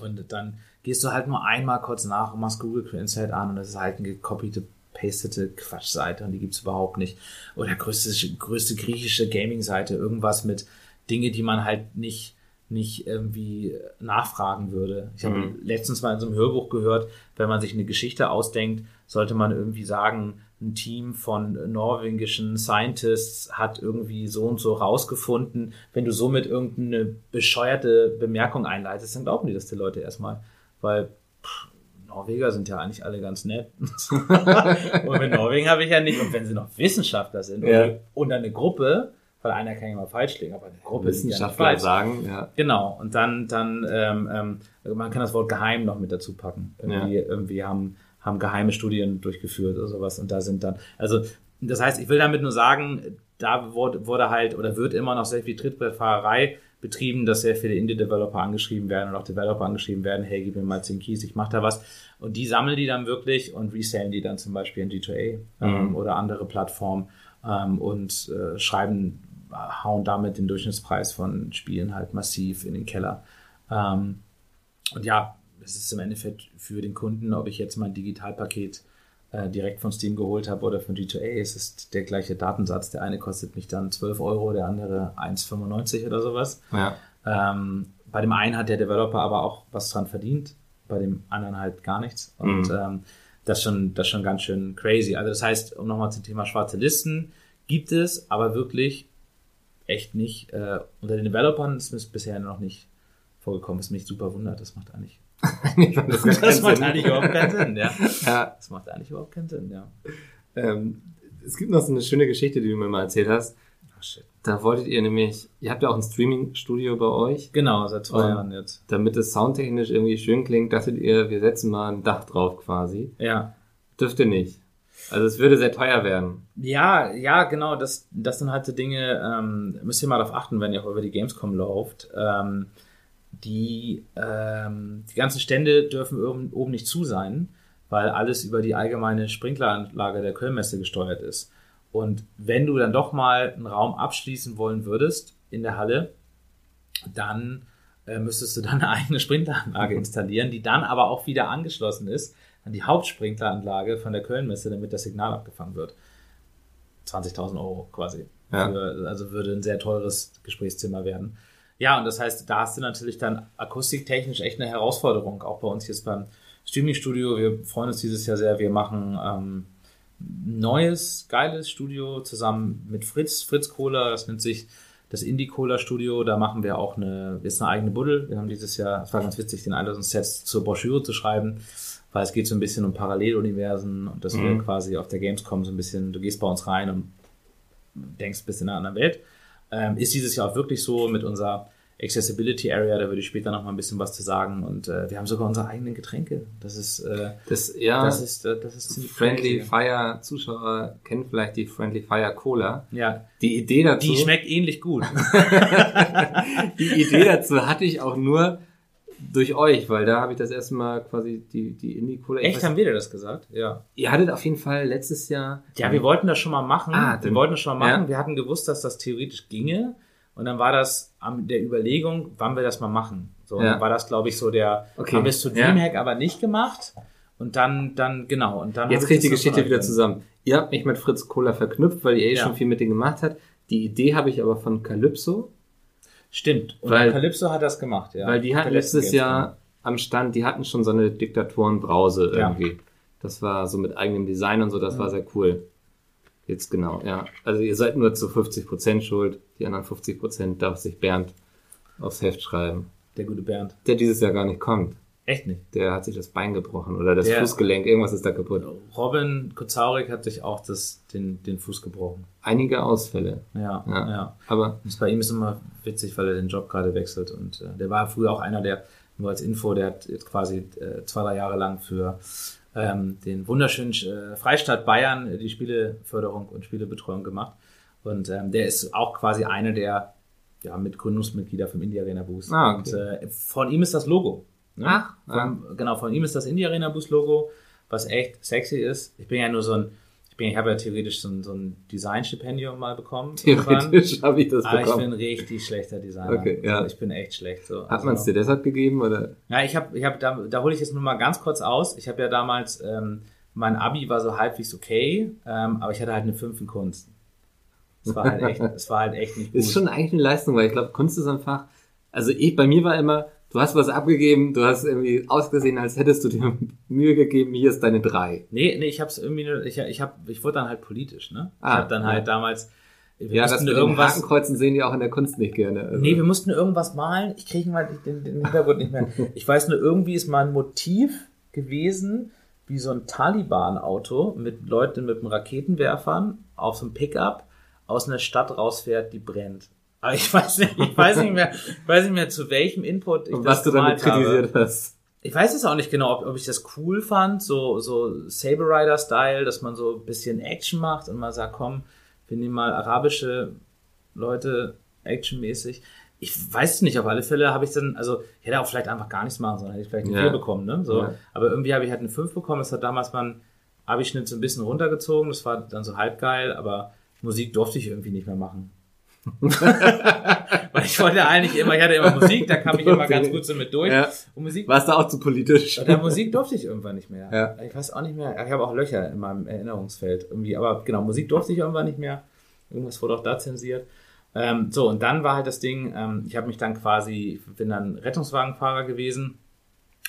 Und dann gehst du halt nur einmal kurz nach und machst Google Insight an und das ist halt eine gekopierte, pastete Quatschseite und die gibt's überhaupt nicht. Oder größte, größte griechische Gaming-Seite, irgendwas mit Dinge, die man halt nicht, nicht irgendwie nachfragen würde. Ich habe Mhm. letztens mal in so einem Hörbuch gehört, wenn man sich eine Geschichte ausdenkt, sollte man irgendwie sagen, ein Team von norwegischen Scientists hat irgendwie so und so rausgefunden. Wenn du somit irgendeine bescheuerte Bemerkung einleitest, dann glauben die das die Leute erstmal. Weil pff, Norweger sind ja eigentlich alle ganz nett. und mit Norwegen habe ich ja nicht. Und wenn sie noch Wissenschaftler sind Ja. und, eine Gruppe, weil einer kann ja mal falsch liegen, aber eine Gruppe ist ja nicht Wissenschaftler falsch. sagen, ja. Genau, und dann, dann ähm, ähm, man kann das Wort geheim noch mit dazu packen. Irgendwie, irgendwie haben, haben geheime Studien durchgeführt oder sowas und da sind dann, also das heißt, ich will damit nur sagen, da wurde, wurde halt oder wird immer noch sehr viel Trittbrettfahrerei betrieben, dass sehr viele Indie-Developer angeschrieben werden und auch Developer angeschrieben werden, hey, gib mir mal 10 Keys, ich mach da was. Und die sammeln die dann wirklich und resellen die dann zum Beispiel in G2A ähm, Mhm. oder andere Plattformen ähm, und äh, schreiben, hauen damit den Durchschnittspreis von Spielen halt massiv in den Keller. Ähm, und ja, es ist im Endeffekt für den Kunden, ob ich jetzt mein Digitalpaket äh, direkt von Steam geholt habe oder von G2A, es ist der gleiche Datensatz. Der eine kostet mich dann 12 Euro, der andere 1,95 oder sowas. Ja. Ähm, bei dem einen hat der Developer aber auch was dran verdient, bei dem anderen halt gar nichts. Und Mhm. ähm, das, ist schon, das schon ganz schön crazy. Also das heißt, um nochmal zum Thema schwarze Listen, gibt es, aber wirklich echt nicht. Äh, unter den Developern ist bisher noch nicht vorgekommen, was mich super wundert. Das macht eigentlich, das macht Sinn. eigentlich überhaupt keinen Sinn, ja. Ja, Das macht eigentlich überhaupt keinen Sinn, ja. ähm, es gibt noch so eine schöne Geschichte, die du mir mal erzählt hast. Ach shit. Da wolltet ihr nämlich, ihr habt ja auch ein Streaming-Studio bei euch. Genau, seit zwei Jahren jetzt. Damit es soundtechnisch irgendwie schön klingt, dachtet ihr, wir setzen mal ein Dach drauf quasi. Ja. Dürfte nicht. Also es würde sehr teuer werden. Ja, ja, genau, das, das sind halt so Dinge, ähm, müsst ihr mal darauf achten, wenn ihr auch über die Gamescom lauft. Ähm, die, ähm, die ganzen Stände dürfen oben, oben nicht zu sein, weil alles über die allgemeine Sprinkleranlage der Kölnmesse gesteuert ist. Und wenn du dann doch mal einen Raum abschließen wollen würdest in der Halle, dann äh, müsstest du dann eine eigene Sprinkleranlage installieren, die dann aber auch wieder angeschlossen ist an die Hauptsprinkleranlage von der Kölnmesse, damit das Signal abgefangen wird. 20.000 Euro quasi. Ja. Für, also würde ein sehr teures Gesprächszimmer werden. Ja, und das heißt, da hast du natürlich dann akustiktechnisch echt eine Herausforderung, auch bei uns jetzt beim Streaming-Studio. Wir freuen uns dieses Jahr sehr. Wir machen ähm, ein neues, geiles Studio zusammen mit Fritz, Fritz Cola. Das nennt sich das Indie Cola Studio. Da machen wir auch eine, ist eine eigene Buddel. Wir haben dieses Jahr, es war ganz witzig, den Einladungssets zur Broschüre zu schreiben, weil es geht so ein bisschen um Paralleluniversen und dass wir Mhm. quasi auf der Gamescom so ein bisschen, du gehst bei uns rein und denkst, bist in einer anderen Welt. Ähm, ist dieses Jahr auch wirklich so mit unserer Accessibility Area, da würde ich später noch mal ein bisschen was zu sagen. Und äh, wir haben sogar unsere eigenen Getränke. Das ist, äh, Das, ja, das ist, äh, das ist ziemlich Friendly crazy. Fire Zuschauer kennen vielleicht die Friendly Fire Cola. Ja, Die Idee dazu, die schmeckt ähnlich gut. die Idee dazu hatte ich auch nur durch euch, weil da habe ich das erste Mal quasi die, die Indie Cola. ich Echt, haben wir dir das gesagt? Ja. Ihr hattet auf jeden Fall letztes Jahr. Ja, wir wollten das schon mal machen. Ah, wir wollten das schon mal machen. ja. Wir hatten gewusst, dass das theoretisch ginge. Und dann war das an der Überlegung, wann wir das mal machen. So, Ja. dann war das, glaube ich, so der, Okay. haben wir es zu Ja. Dreamhack aber nicht gemacht. Und dann, dann, genau. Und dann Jetzt kriegt die Geschichte wieder zusammen. Ihr habt mich mit Fritz Cola verknüpft, weil ihr eh Ja. schon viel mit denen gemacht habt. Die Idee habe ich aber von Calypso, Stimmt. Und Weil- Calypso hat das gemacht, ja. weil die hatten letztes. Jahr am Stand, die hatten schon so eine Diktatorenbrause Ja. irgendwie. Das war so mit eigenem Design und so, das war sehr cool. Jetzt genau, ja. Also ihr seid nur zu 50% schuld, die anderen 50% darf sich Bernd aufs Heft schreiben. Der gute Bernd. Der dieses Jahr gar nicht kommt. Echt nicht. Der hat sich das Bein gebrochen oder das Der- Fußgelenk, irgendwas ist da kaputt. Robin Kozaurik hat sich auch das, den, den Fuß gebrochen. Einige Ausfälle. Ja, Ja. ja. Aber Das bei ihm ist immer witzig, weil er den Job gerade wechselt. Und äh, der war früher auch einer, der, nur als Info, der hat jetzt quasi äh, zwei, drei Jahre lang für ähm, den wunderschönen äh, Freistaat Bayern die Spieleförderung und Spielebetreuung gemacht. Und ähm, der ist auch quasi einer der ja, mit Gründungsmitglieder vom Indie Arena Boost. Ah, okay. Und äh, von ihm ist das Logo. Ne? Ach, von, Genau, von ihm ist das Indie Arena Boost Logo, was echt sexy ist. Ich bin ja nur so ein, ich bin, ich habe ja theoretisch so ein, so ein Designstipendium mal bekommen. theoretisch habe ich das Aber ich bin bekommen. ein richtig schlechter Designer. Okay, ja. Also ich bin echt schlecht. So. Hat Also- man es dir deshalb gegeben oder? Ja, ich habe, ich hab, da, da hole ich jetzt nur mal ganz kurz aus. Ich habe ja damals, ähm, mein Abi war so halbwegs okay, ähm, aber ich hatte halt eine 5 in Kunst. Es war halt echt, es war halt echt nicht gut. Ist schon eigentlich eine Leistung, weil ich glaube, Kunst ist ein Fach. Also ich, bei mir war immer, du hast was abgegeben, du hast irgendwie ausgesehen, als hättest du dir Mühe gegeben, hier ist deine drei. Nee, nee, ich hab's irgendwie, nur- ich, ich hab, ich wurde dann halt politisch, ne? ich Ah, habe dann halt ja. damals, wir Ja, das mit den irgendwas, Hakenkreuzen sehen die auch in der Kunst nicht gerne. Also, Nee, wir mussten irgendwas malen. Ich kriege mal den, den Hintergrund nicht mehr. Ich weiß nur, irgendwie ist mal ein Motiv gewesen, wie so ein Taliban-Auto mit Leuten mit einem Raketenwerfern auf so einem Pickup aus einer Stadt rausfährt, die brennt. Aber ich weiß nicht, ich weiß nicht mehr, ich weiß nicht mehr zu welchem Input ich und das was du damit gemalt habe. kritisiert hast. Ich weiß es auch nicht genau, ob, ob ich das cool fand, so, so Saber Rider-Style, dass man so ein bisschen Action macht und mal sagt, komm, wir nehmen mal arabische Leute actionmäßig. Ich weiß es nicht, auf alle Fälle habe ich dann, also ich hätte auch vielleicht einfach gar nichts machen sollen, hätte ich vielleicht eine Ja. 4 bekommen, ne? So. Ja. Aber irgendwie habe ich halt eine 5 bekommen, das hat damals mein Abischnitt so ein bisschen runtergezogen, das war dann so halb geil, aber Musik durfte ich irgendwie nicht mehr machen. Weil ich wollte eigentlich immer, ich hatte immer Musik, da kam ich immer ganz gut so mit durch. Ja. Und Musik Warst du auch zu politisch? bei der Musik durfte ich irgendwann nicht mehr. Ja. Ich weiß auch nicht mehr. Ich habe auch Löcher in meinem Erinnerungsfeld irgendwie. Aber genau, Musik durfte ich irgendwann nicht mehr. Irgendwas wurde auch da zensiert. Ähm, so, und dann war halt das Ding, ähm, ich habe mich dann quasi, bin dann Rettungswagenfahrer gewesen.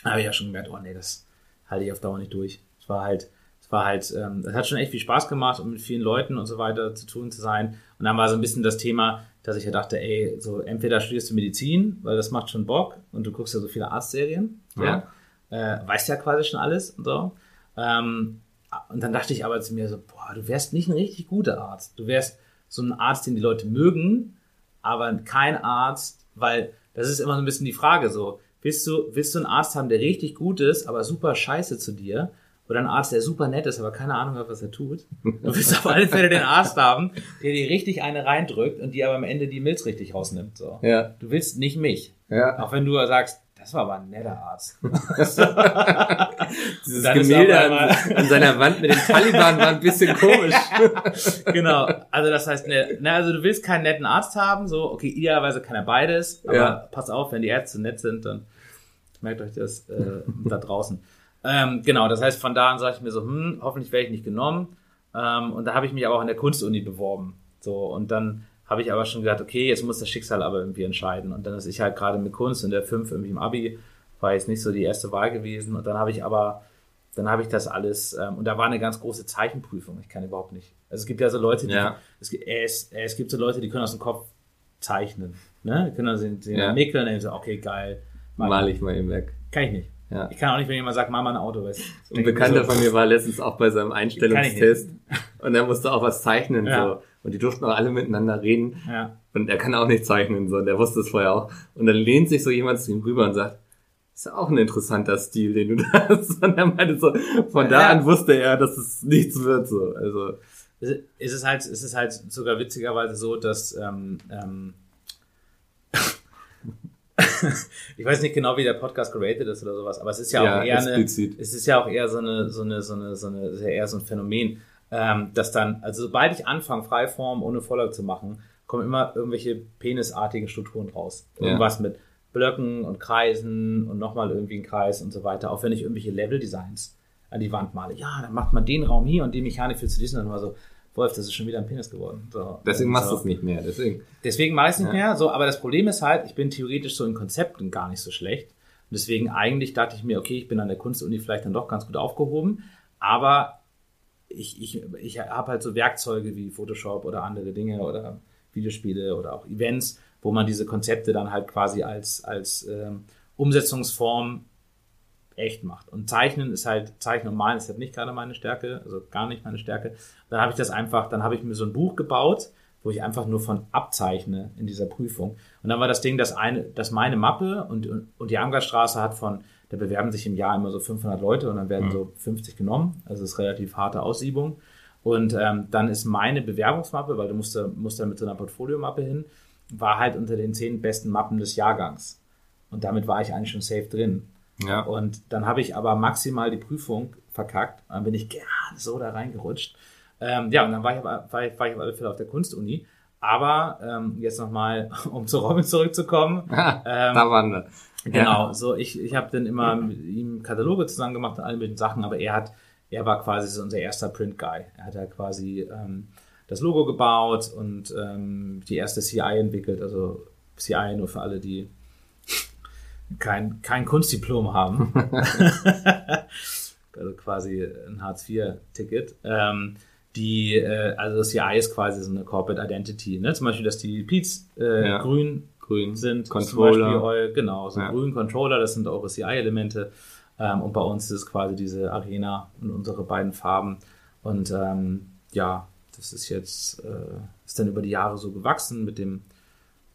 Da habe ich ja schon gemerkt, oh nee, das halte ich auf Dauer nicht durch. Es war halt, es war halt, ähm, es hat schon echt viel Spaß gemacht und mit vielen Leuten und so weiter zu tun zu sein. Und dann war so ein bisschen das Thema, dass ich ja dachte, ey, so entweder studierst du Medizin, weil das macht schon Bock und du guckst ja so viele Arztserien, ja, äh, weißt ja quasi schon alles und so. Ähm, und dann dachte ich aber zu mir so, boah, du wärst nicht ein richtig guter Arzt. Du wärst so ein Arzt, den die Leute mögen, aber kein Arzt, weil das ist immer so ein bisschen die Frage so, willst du, willst du einen Arzt haben, der richtig gut ist, aber super scheiße zu dir? Oder einen Arzt, der super nett ist, aber keine Ahnung hat, was er tut. Du willst auf alle Fälle den Arzt haben, der dir richtig eine reindrückt und die aber am Ende die Milz richtig rausnimmt. So. Ja. Du willst nicht mich. Ja. Auch wenn du sagst, das war aber ein netter Arzt. Dieses Gemälde an, an seiner Wand mit den Taliban war ein bisschen komisch. genau. Also das heißt, ne, ne, also du willst keinen netten Arzt haben, so, okay, idealerweise kann er beides, aber Ja. pass auf, wenn die Ärzte nett sind, dann merkt euch das äh, da draußen. Ähm, genau, das heißt, von da an sage ich mir so, hm, hoffentlich werde ich nicht genommen. Ähm, und da habe ich mich aber auch an der Kunstuni beworben. So, und dann habe ich aber schon gedacht, okay, jetzt muss das Schicksal aber irgendwie entscheiden. Und dann ist ich halt gerade mit Kunst in der 5 irgendwie im Abi, war jetzt nicht so die erste Wahl gewesen. Und dann habe ich aber, dann habe ich das alles, ähm, und da war eine ganz große Zeichenprüfung. Ich kann überhaupt nicht. Also es gibt ja so Leute, die, Ja. es, gibt- äh, es, äh, es gibt so Leute, die können aus dem Kopf zeichnen. Ne? Die können dann sehen, sehen Ja. nickeln und dann so, okay, geil. Mal ich mal eben weg. Kann ich nicht. Ja. Ich kann auch nicht, wenn jemand sagt, mach mal ein Auto. Weißt, Ein Bekannter von mir war letztens auch bei seinem Einstellungstest und er musste auch was zeichnen Ja. so und die durften auch alle miteinander reden Ja. und er kann auch nicht zeichnen so und er wusste es vorher auch und dann lehnt sich so jemand zu ihm rüber und sagt ist ja auch ein interessanter Stil, den du da hast. Und er meinte so, von da an wusste er, dass es nichts wird, so. Also, Es ist halt, es ist halt sogar witzigerweise so, dass ähm, ähm, ich weiß nicht genau, wie der Podcast geratet ist oder sowas, aber es ist ja, Ja, auch eher eine, explizit. es ist ja auch eher so eine, so eine, so eine, so eine, ja eher so ein Phänomen, ähm, dass dann, also sobald ich anfange, Freiform ohne Vorlage zu machen, kommen immer irgendwelche penisartigen Strukturen raus. Ja. Irgendwas mit Blöcken und Kreisen und nochmal irgendwie ein Kreis und so weiter. Auch wenn ich irgendwelche Level-Designs an die Wand male. Ja, dann macht man den Raum hier und die Mechanik für zu diesen. Und dann war so, Wolf, das ist schon wieder ein Penis geworden. So, deswegen Und machst so. du es nicht mehr, deswegen. Deswegen mache ich es nicht Ja. mehr. So, aber das Problem ist halt, ich bin theoretisch so in Konzepten gar nicht so schlecht. Und deswegen eigentlich dachte ich mir, okay, ich bin an der Kunstuni vielleicht dann doch ganz gut aufgehoben. Aber ich, ich, ich habe halt so Werkzeuge wie Photoshop oder andere Dinge oder Videospiele oder auch Events, wo man diese Konzepte dann halt quasi als, als ähm, Umsetzungsform echt macht. Und Zeichnen ist halt, Zeichnen und Malen ist halt nicht gerade meine Stärke, also gar nicht meine Stärke. Dann habe ich das einfach, dann habe ich mir so ein Buch gebaut, wo ich einfach nur von abzeichne in dieser Prüfung. Und dann war das Ding, dass eine, dass meine Mappe und, und, und die Amgarstraße hat von, da bewerben sich im Jahr immer so 500 Leute und dann werden so 50 genommen. Also das ist relativ harte Aussiebung. Und ähm, dann ist meine Bewerbungsmappe, weil du musst musst da mit so einer Portfoliomappe hin, war halt unter den zehn besten Mappen des Jahrgangs. Und damit war ich eigentlich schon safe drin. Ja. Und dann habe ich aber maximal die Prüfung verkackt. Dann bin ich gerade so da reingerutscht. Ähm, ja, und dann war ich, aber- war, ich, war ich auf alle Fälle auf der Kunstuni. Aber ähm, jetzt nochmal, um zu Robin zurückzukommen. Ähm, da waren wir. Genau, so ich, ich habe dann immer mit ihm Kataloge zusammen gemacht und alle möglichen Sachen, aber er hat, er war quasi so unser erster Print-Guy. Er hat ja quasi ähm, das Logo gebaut und ähm, die erste CI entwickelt, also CI nur für alle, die kein, kein Kunstdiplom haben. also quasi ein Hartz-IV-Ticket. Ähm, die, äh, also das CI ist quasi so eine Corporate Identity. Ne? Zum Beispiel, dass die Peats äh, Ja. grün Grün. sind Controller. zum Beispiel eu, genau, so Ja. grün Controller, das sind eure CI-Elemente. Ähm, und bei uns ist es quasi diese Arena und unsere beiden Farben. Und ähm, ja, das ist jetzt, äh, ist dann über die Jahre so gewachsen mit dem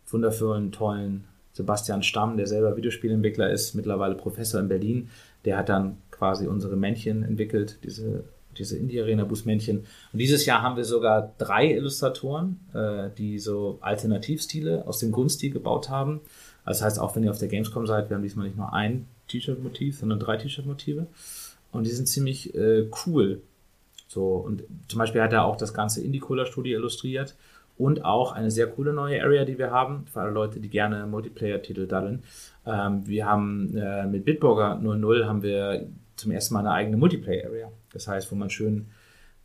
wundervollen, tollen Sebastian Stamm, der selber Videospielentwickler ist, mittlerweile Professor in Berlin. Der hat dann quasi unsere Männchen entwickelt, diese, diese Indie-Arena-Bus-Männchen. Und dieses Jahr haben wir sogar drei Illustratoren, äh, die so Alternativstile aus dem Grundstil gebaut haben. Das heißt, auch wenn ihr auf der Gamescom seid, wir haben diesmal nicht nur ein T-Shirt-Motiv, sondern drei T-Shirt-Motive. Und die sind ziemlich äh, cool. So, und zum Beispiel hat er auch das ganze Indie-Cola-Studio illustriert und auch eine sehr coole neue Area, die wir haben, für alle Leute, die gerne Multiplayer-Titel daddeln. Ähm, wir haben äh, mit Bitburger 00 haben wir zum ersten Mal eine eigene Multiplayer-Area. Das heißt, wo man schön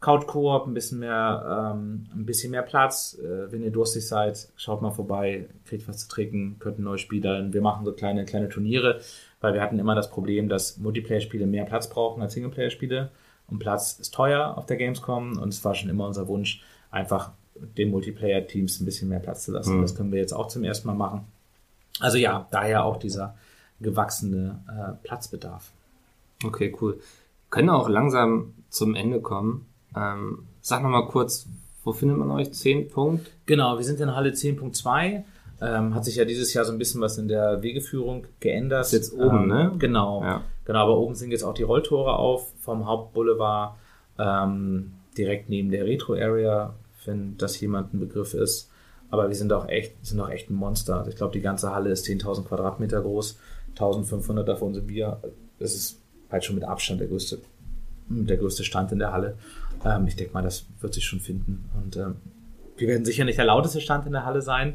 Couch-Koop, ein bisschen mehr, ähm, ein bisschen mehr Platz. Äh, wenn ihr durstig seid, schaut mal vorbei, kriegt was zu trinken, könnt ein neues Spiel dann. Wir machen so kleine, kleine Turniere, weil wir hatten immer das Problem, dass Multiplayer-Spiele mehr Platz brauchen als Singleplayer-Spiele. Und Platz ist teuer auf der Gamescom und es war schon immer unser Wunsch, einfach den Multiplayer-Teams ein bisschen mehr Platz zu lassen. Mhm. Das können wir jetzt auch zum ersten Mal machen. Also ja, daher auch dieser gewachsene äh, Platzbedarf. Okay, cool. Können auch langsam zum Ende kommen. Ähm, sag noch mal kurz, Wo findet man euch? 10 Punkt? Genau, wir sind in Halle 10.2. Ähm, hat sich ja dieses Jahr so ein bisschen was in der Wegeführung geändert. Ist jetzt oben, ähm, ne? Genau. Ja. Genau, aber oben sind jetzt auch die Rolltore auf vom Hauptboulevard, ähm, direkt neben der Retro-Area, wenn das jemand ein Begriff ist. Aber wir sind auch echt, sind auch echt ein Monster. Also ich glaube, die ganze Halle ist 10.000 Quadratmeter groß, 1.500 davon sind wir. Das ist halt schon mit Abstand der größte, der größte Stand in der Halle. Ähm, ich denke mal, das wird sich schon finden. Und ähm, wir werden sicher nicht der lauteste Stand in der Halle sein.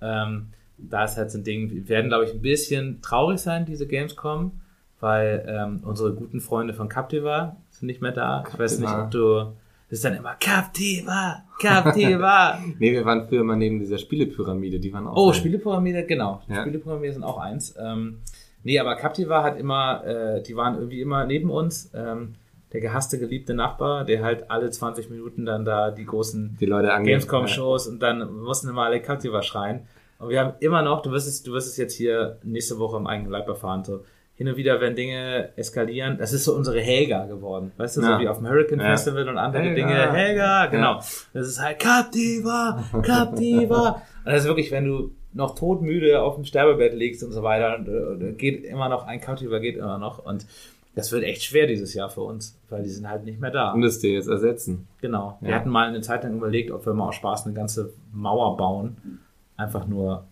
Ähm, da ist halt so ein Ding, wir werden, glaube ich, ein bisschen traurig sein, diese Gamescom, weil ähm, unsere guten Freunde von Captiva sind nicht mehr da. Ich weiß nicht, Captiva. ob du. Das ist dann immer Captiva, Captiva. Nee, wir waren früher mal neben dieser Spielepyramide, die waren auch. oh. Spielepyramide, genau. Ja. Spielepyramide sind auch eins. Ähm, nee, aber Captiva hat immer, äh, die waren irgendwie immer neben uns. Ähm, der gehasste, geliebte Nachbar, der halt alle 20 Minuten dann da die großen Die Gamescom-Shows und dann mussten immer alle Captiva schreien. Und wir haben immer noch, du wirst es, du wirst es jetzt hier nächste Woche im eigenen Leib erfahren, so hin und wieder, wenn Dinge eskalieren, das ist so unsere Helga geworden. Weißt du, Ja. so wie auf dem Hurricane Ja. Festival und andere Helga. Dinge. Helga, genau. Ja. Das ist halt Captiva, Captiva. und das ist wirklich, wenn du noch todmüde auf dem Sterbebett liegst und so weiter, und, äh, geht immer noch, ein Captiva geht immer noch. Und das wird echt schwer dieses Jahr für uns, weil die sind halt nicht mehr da. Und das dir jetzt ersetzen. Genau. Wir hatten mal eine Zeit lang überlegt, ob wir mal aus Spaß eine ganze Mauer bauen. Einfach nur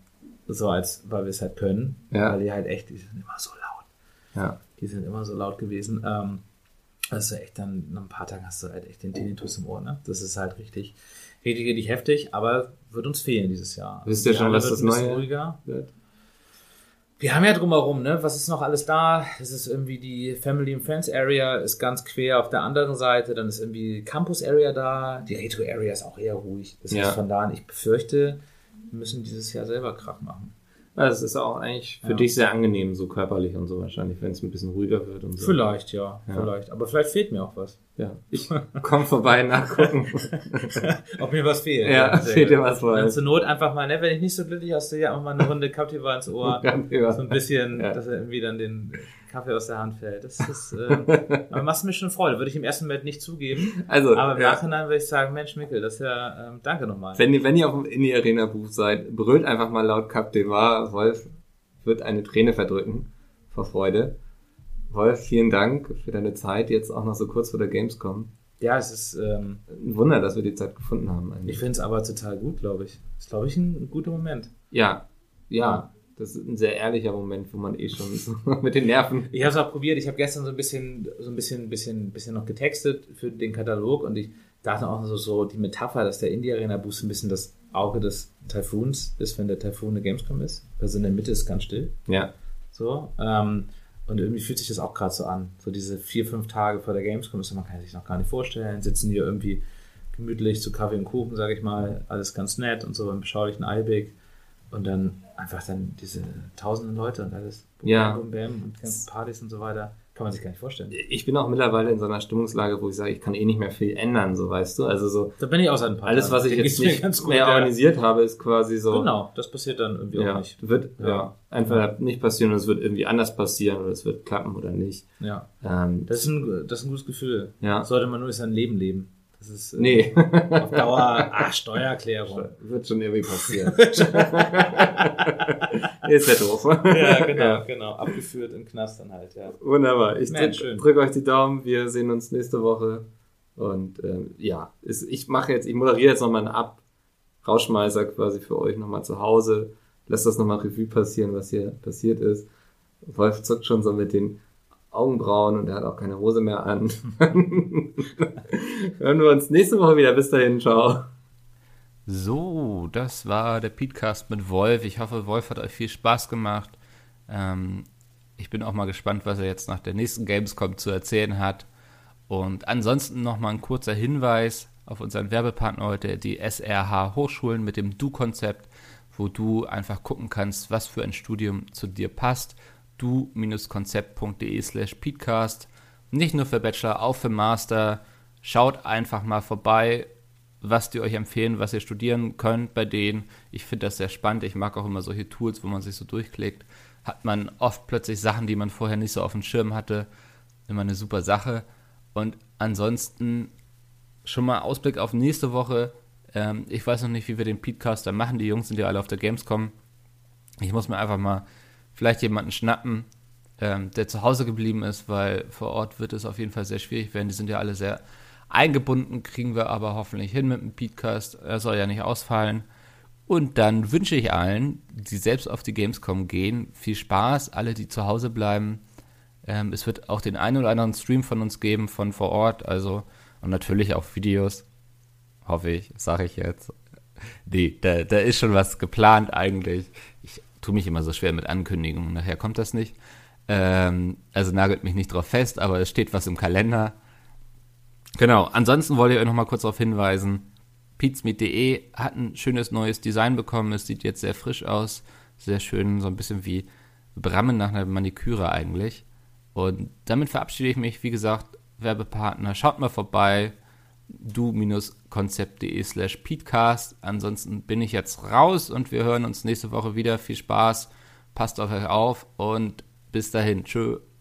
so, als weil wir es halt können. Ja. Weil die halt echt, die sind immer so. Ja. Die sind immer so laut gewesen. Ähm, also echt dann, nach ein paar Tagen hast du halt echt den Tinnitus im Ohr, ne? Das ist halt richtig, richtig, richtig heftig, aber wird uns fehlen dieses Jahr. Wisst ihr schon, was das Neue ruhiger. wird? Wir haben ja drumherum, ne? Was ist noch alles da? Es ist irgendwie die Family and Friends Area ist ganz quer auf der anderen Seite. Dann ist irgendwie Campus Area da. Die Retro Area ist auch eher ruhig. Das Ja. heißt von da an, ich befürchte, wir müssen dieses Jahr selber Krach machen. Das ist auch eigentlich für Ja. dich sehr angenehm, so körperlich und so wahrscheinlich, wenn es ein bisschen ruhiger wird und so. Vielleicht, ja, Ja. vielleicht. Aber vielleicht fehlt mir auch was. Ja. Ich komm vorbei nachgucken. Ob mir was fehlt. Ja, sehr fehlt dir was vor. Dann zur Not einfach mal, ne, wenn ich nicht so glücklich aus dir, einfach mal eine Runde Captiva ins Ohr. ja. So ein bisschen, Ja. dass er irgendwie dann den Kaffee aus der Hand fällt. Das ist, äh, aber macht mir schon Freude. Würde ich im ersten Moment nicht zugeben. Also, Aber im ja. Nachhinein würde ich sagen, Mensch, Mikkel, das ist ja, ähm, danke nochmal. wenn ihr, wenn ihr auf dem Indie-Arena-Buch seid, brüllt einfach mal laut Cap de Var. Wolf wird eine Träne verdrücken vor Freude. Wolf, vielen Dank für deine Zeit, jetzt auch noch so kurz vor der Gamescom. Ja, es ist, ähm, Ein Wunder, dass wir die Zeit gefunden haben eigentlich. ich finde es aber total gut, glaube ich. Ist, glaube ich, ein, ein guter Moment. Ja, ja, das ist ein sehr ehrlicher Moment, wo man eh schon so mit den Nerven. Ich habe es auch probiert. Ich habe gestern so ein bisschen, so ein bisschen, bisschen, bisschen noch getextet für den Katalog und ich dachte auch so, so die Metapher, dass der Indie Arena Boost ein bisschen das Auge des Taifuns ist, wenn der Taifun eine Gamescom ist. Also in der Mitte ist ganz still. Ja, So. Ähm, und irgendwie fühlt sich das auch gerade so an. So diese vier, fünf Tage vor der Gamescom, das man kann sich noch gar nicht vorstellen. Sitzen hier irgendwie gemütlich zu Kaffee und Kuchen, sage ich mal. Alles ganz nett und so im beschaulichen Eibig. Und dann einfach dann diese tausenden Leute und alles. Bum, Ja. Bum, bam, und ganzen Partys und so weiter. Kann man sich gar nicht vorstellen. ich bin auch mittlerweile in so einer Stimmungslage, wo ich sage, ich kann eh nicht mehr viel ändern, so weißt du. Also so Da bin ich auch seit ein paar alles, was ich jetzt nicht gut, mehr ja. organisiert habe, ist quasi so. Genau, das passiert dann irgendwie auch Ja, nicht. wird ja. Ja. einfach nicht passieren und es wird irgendwie anders passieren oder es wird klappen oder nicht. Ja. Ähm, Das ist ein, das ist ein gutes Gefühl. Ja. Sollte man nur sein Leben leben. Das ist äh, nee, auf Dauer ah, Steuererklärung. wird schon irgendwie passieren. ist ja doof. Ja, genau, genau. Abgeführt im Knast dann halt, ja. Wunderbar. Ich Mensch, drück, euch die Daumen. Wir sehen uns nächste Woche. Und ähm, ja, ist, ich mache jetzt, ich moderiere jetzt nochmal einen Ab Rauschmeißer quasi für euch nochmal zu Hause. Lasst das nochmal Revue passieren, was hier passiert ist. Wolf zuckt schon so mit den Augenbrauen und er hat auch keine Hose mehr an. Hören wir uns nächste Woche wieder. Bis dahin, ciao. So, das war der Podcast mit Wolf. Ich hoffe, Wolf hat euch viel Spaß gemacht. Ähm, ich bin auch mal gespannt, was er jetzt nach der nächsten Gamescom zu erzählen hat. Und ansonsten nochmal ein kurzer Hinweis auf unseren Werbepartner heute, die SRH Hochschulen mit dem Du-Konzept, wo du einfach gucken kannst, was für ein Studium zu dir passt. du-konzept.de slash peatcast. Nicht nur für Bachelor, auch für Master. Schaut einfach mal vorbei, was die euch empfehlen, was ihr studieren könnt bei denen. Ich finde das sehr spannend. Ich mag auch immer solche Tools, wo man sich so durchklickt. Hat man oft plötzlich Sachen, die man vorher nicht so auf dem Schirm hatte. Immer eine super Sache. Und ansonsten schon mal Ausblick auf nächste Woche. Ähm, ich weiß noch nicht, wie wir den Podcast dann machen. Die Jungs sind ja alle auf der Gamescom. Ich muss mir einfach mal vielleicht jemanden schnappen, ähm, der zu Hause geblieben ist, weil vor Ort wird es auf jeden Fall sehr schwierig werden. Die sind ja alle sehr eingebunden, kriegen wir aber hoffentlich hin mit dem Podcast. Er soll ja nicht ausfallen. Und dann wünsche ich allen, die selbst auf die Gamescom gehen, viel Spaß. Alle, die zu Hause bleiben. Ähm, es wird auch den einen oder anderen Stream von uns geben, von vor Ort. Also, und natürlich auch Videos. Hoffe ich, sage ich jetzt. Nee, da, da ist schon was geplant eigentlich. Tue mich immer so schwer mit Ankündigungen. Nachher kommt das nicht. Ähm, also nagelt mich nicht drauf fest, aber es steht was im Kalender. Genau, ansonsten wollte ich euch noch mal kurz darauf hinweisen, pizmeet.de hat ein schönes neues Design bekommen. Es sieht jetzt sehr frisch aus, sehr schön, so ein bisschen wie Brammen nach einer Maniküre eigentlich. Und damit verabschiede ich mich, wie gesagt, Werbepartner, schaut mal vorbei, du-konzept.de slash peatcast. Ansonsten bin ich jetzt raus und wir hören uns nächste Woche wieder. Viel Spaß, passt auf euch auf und bis dahin. Tschö.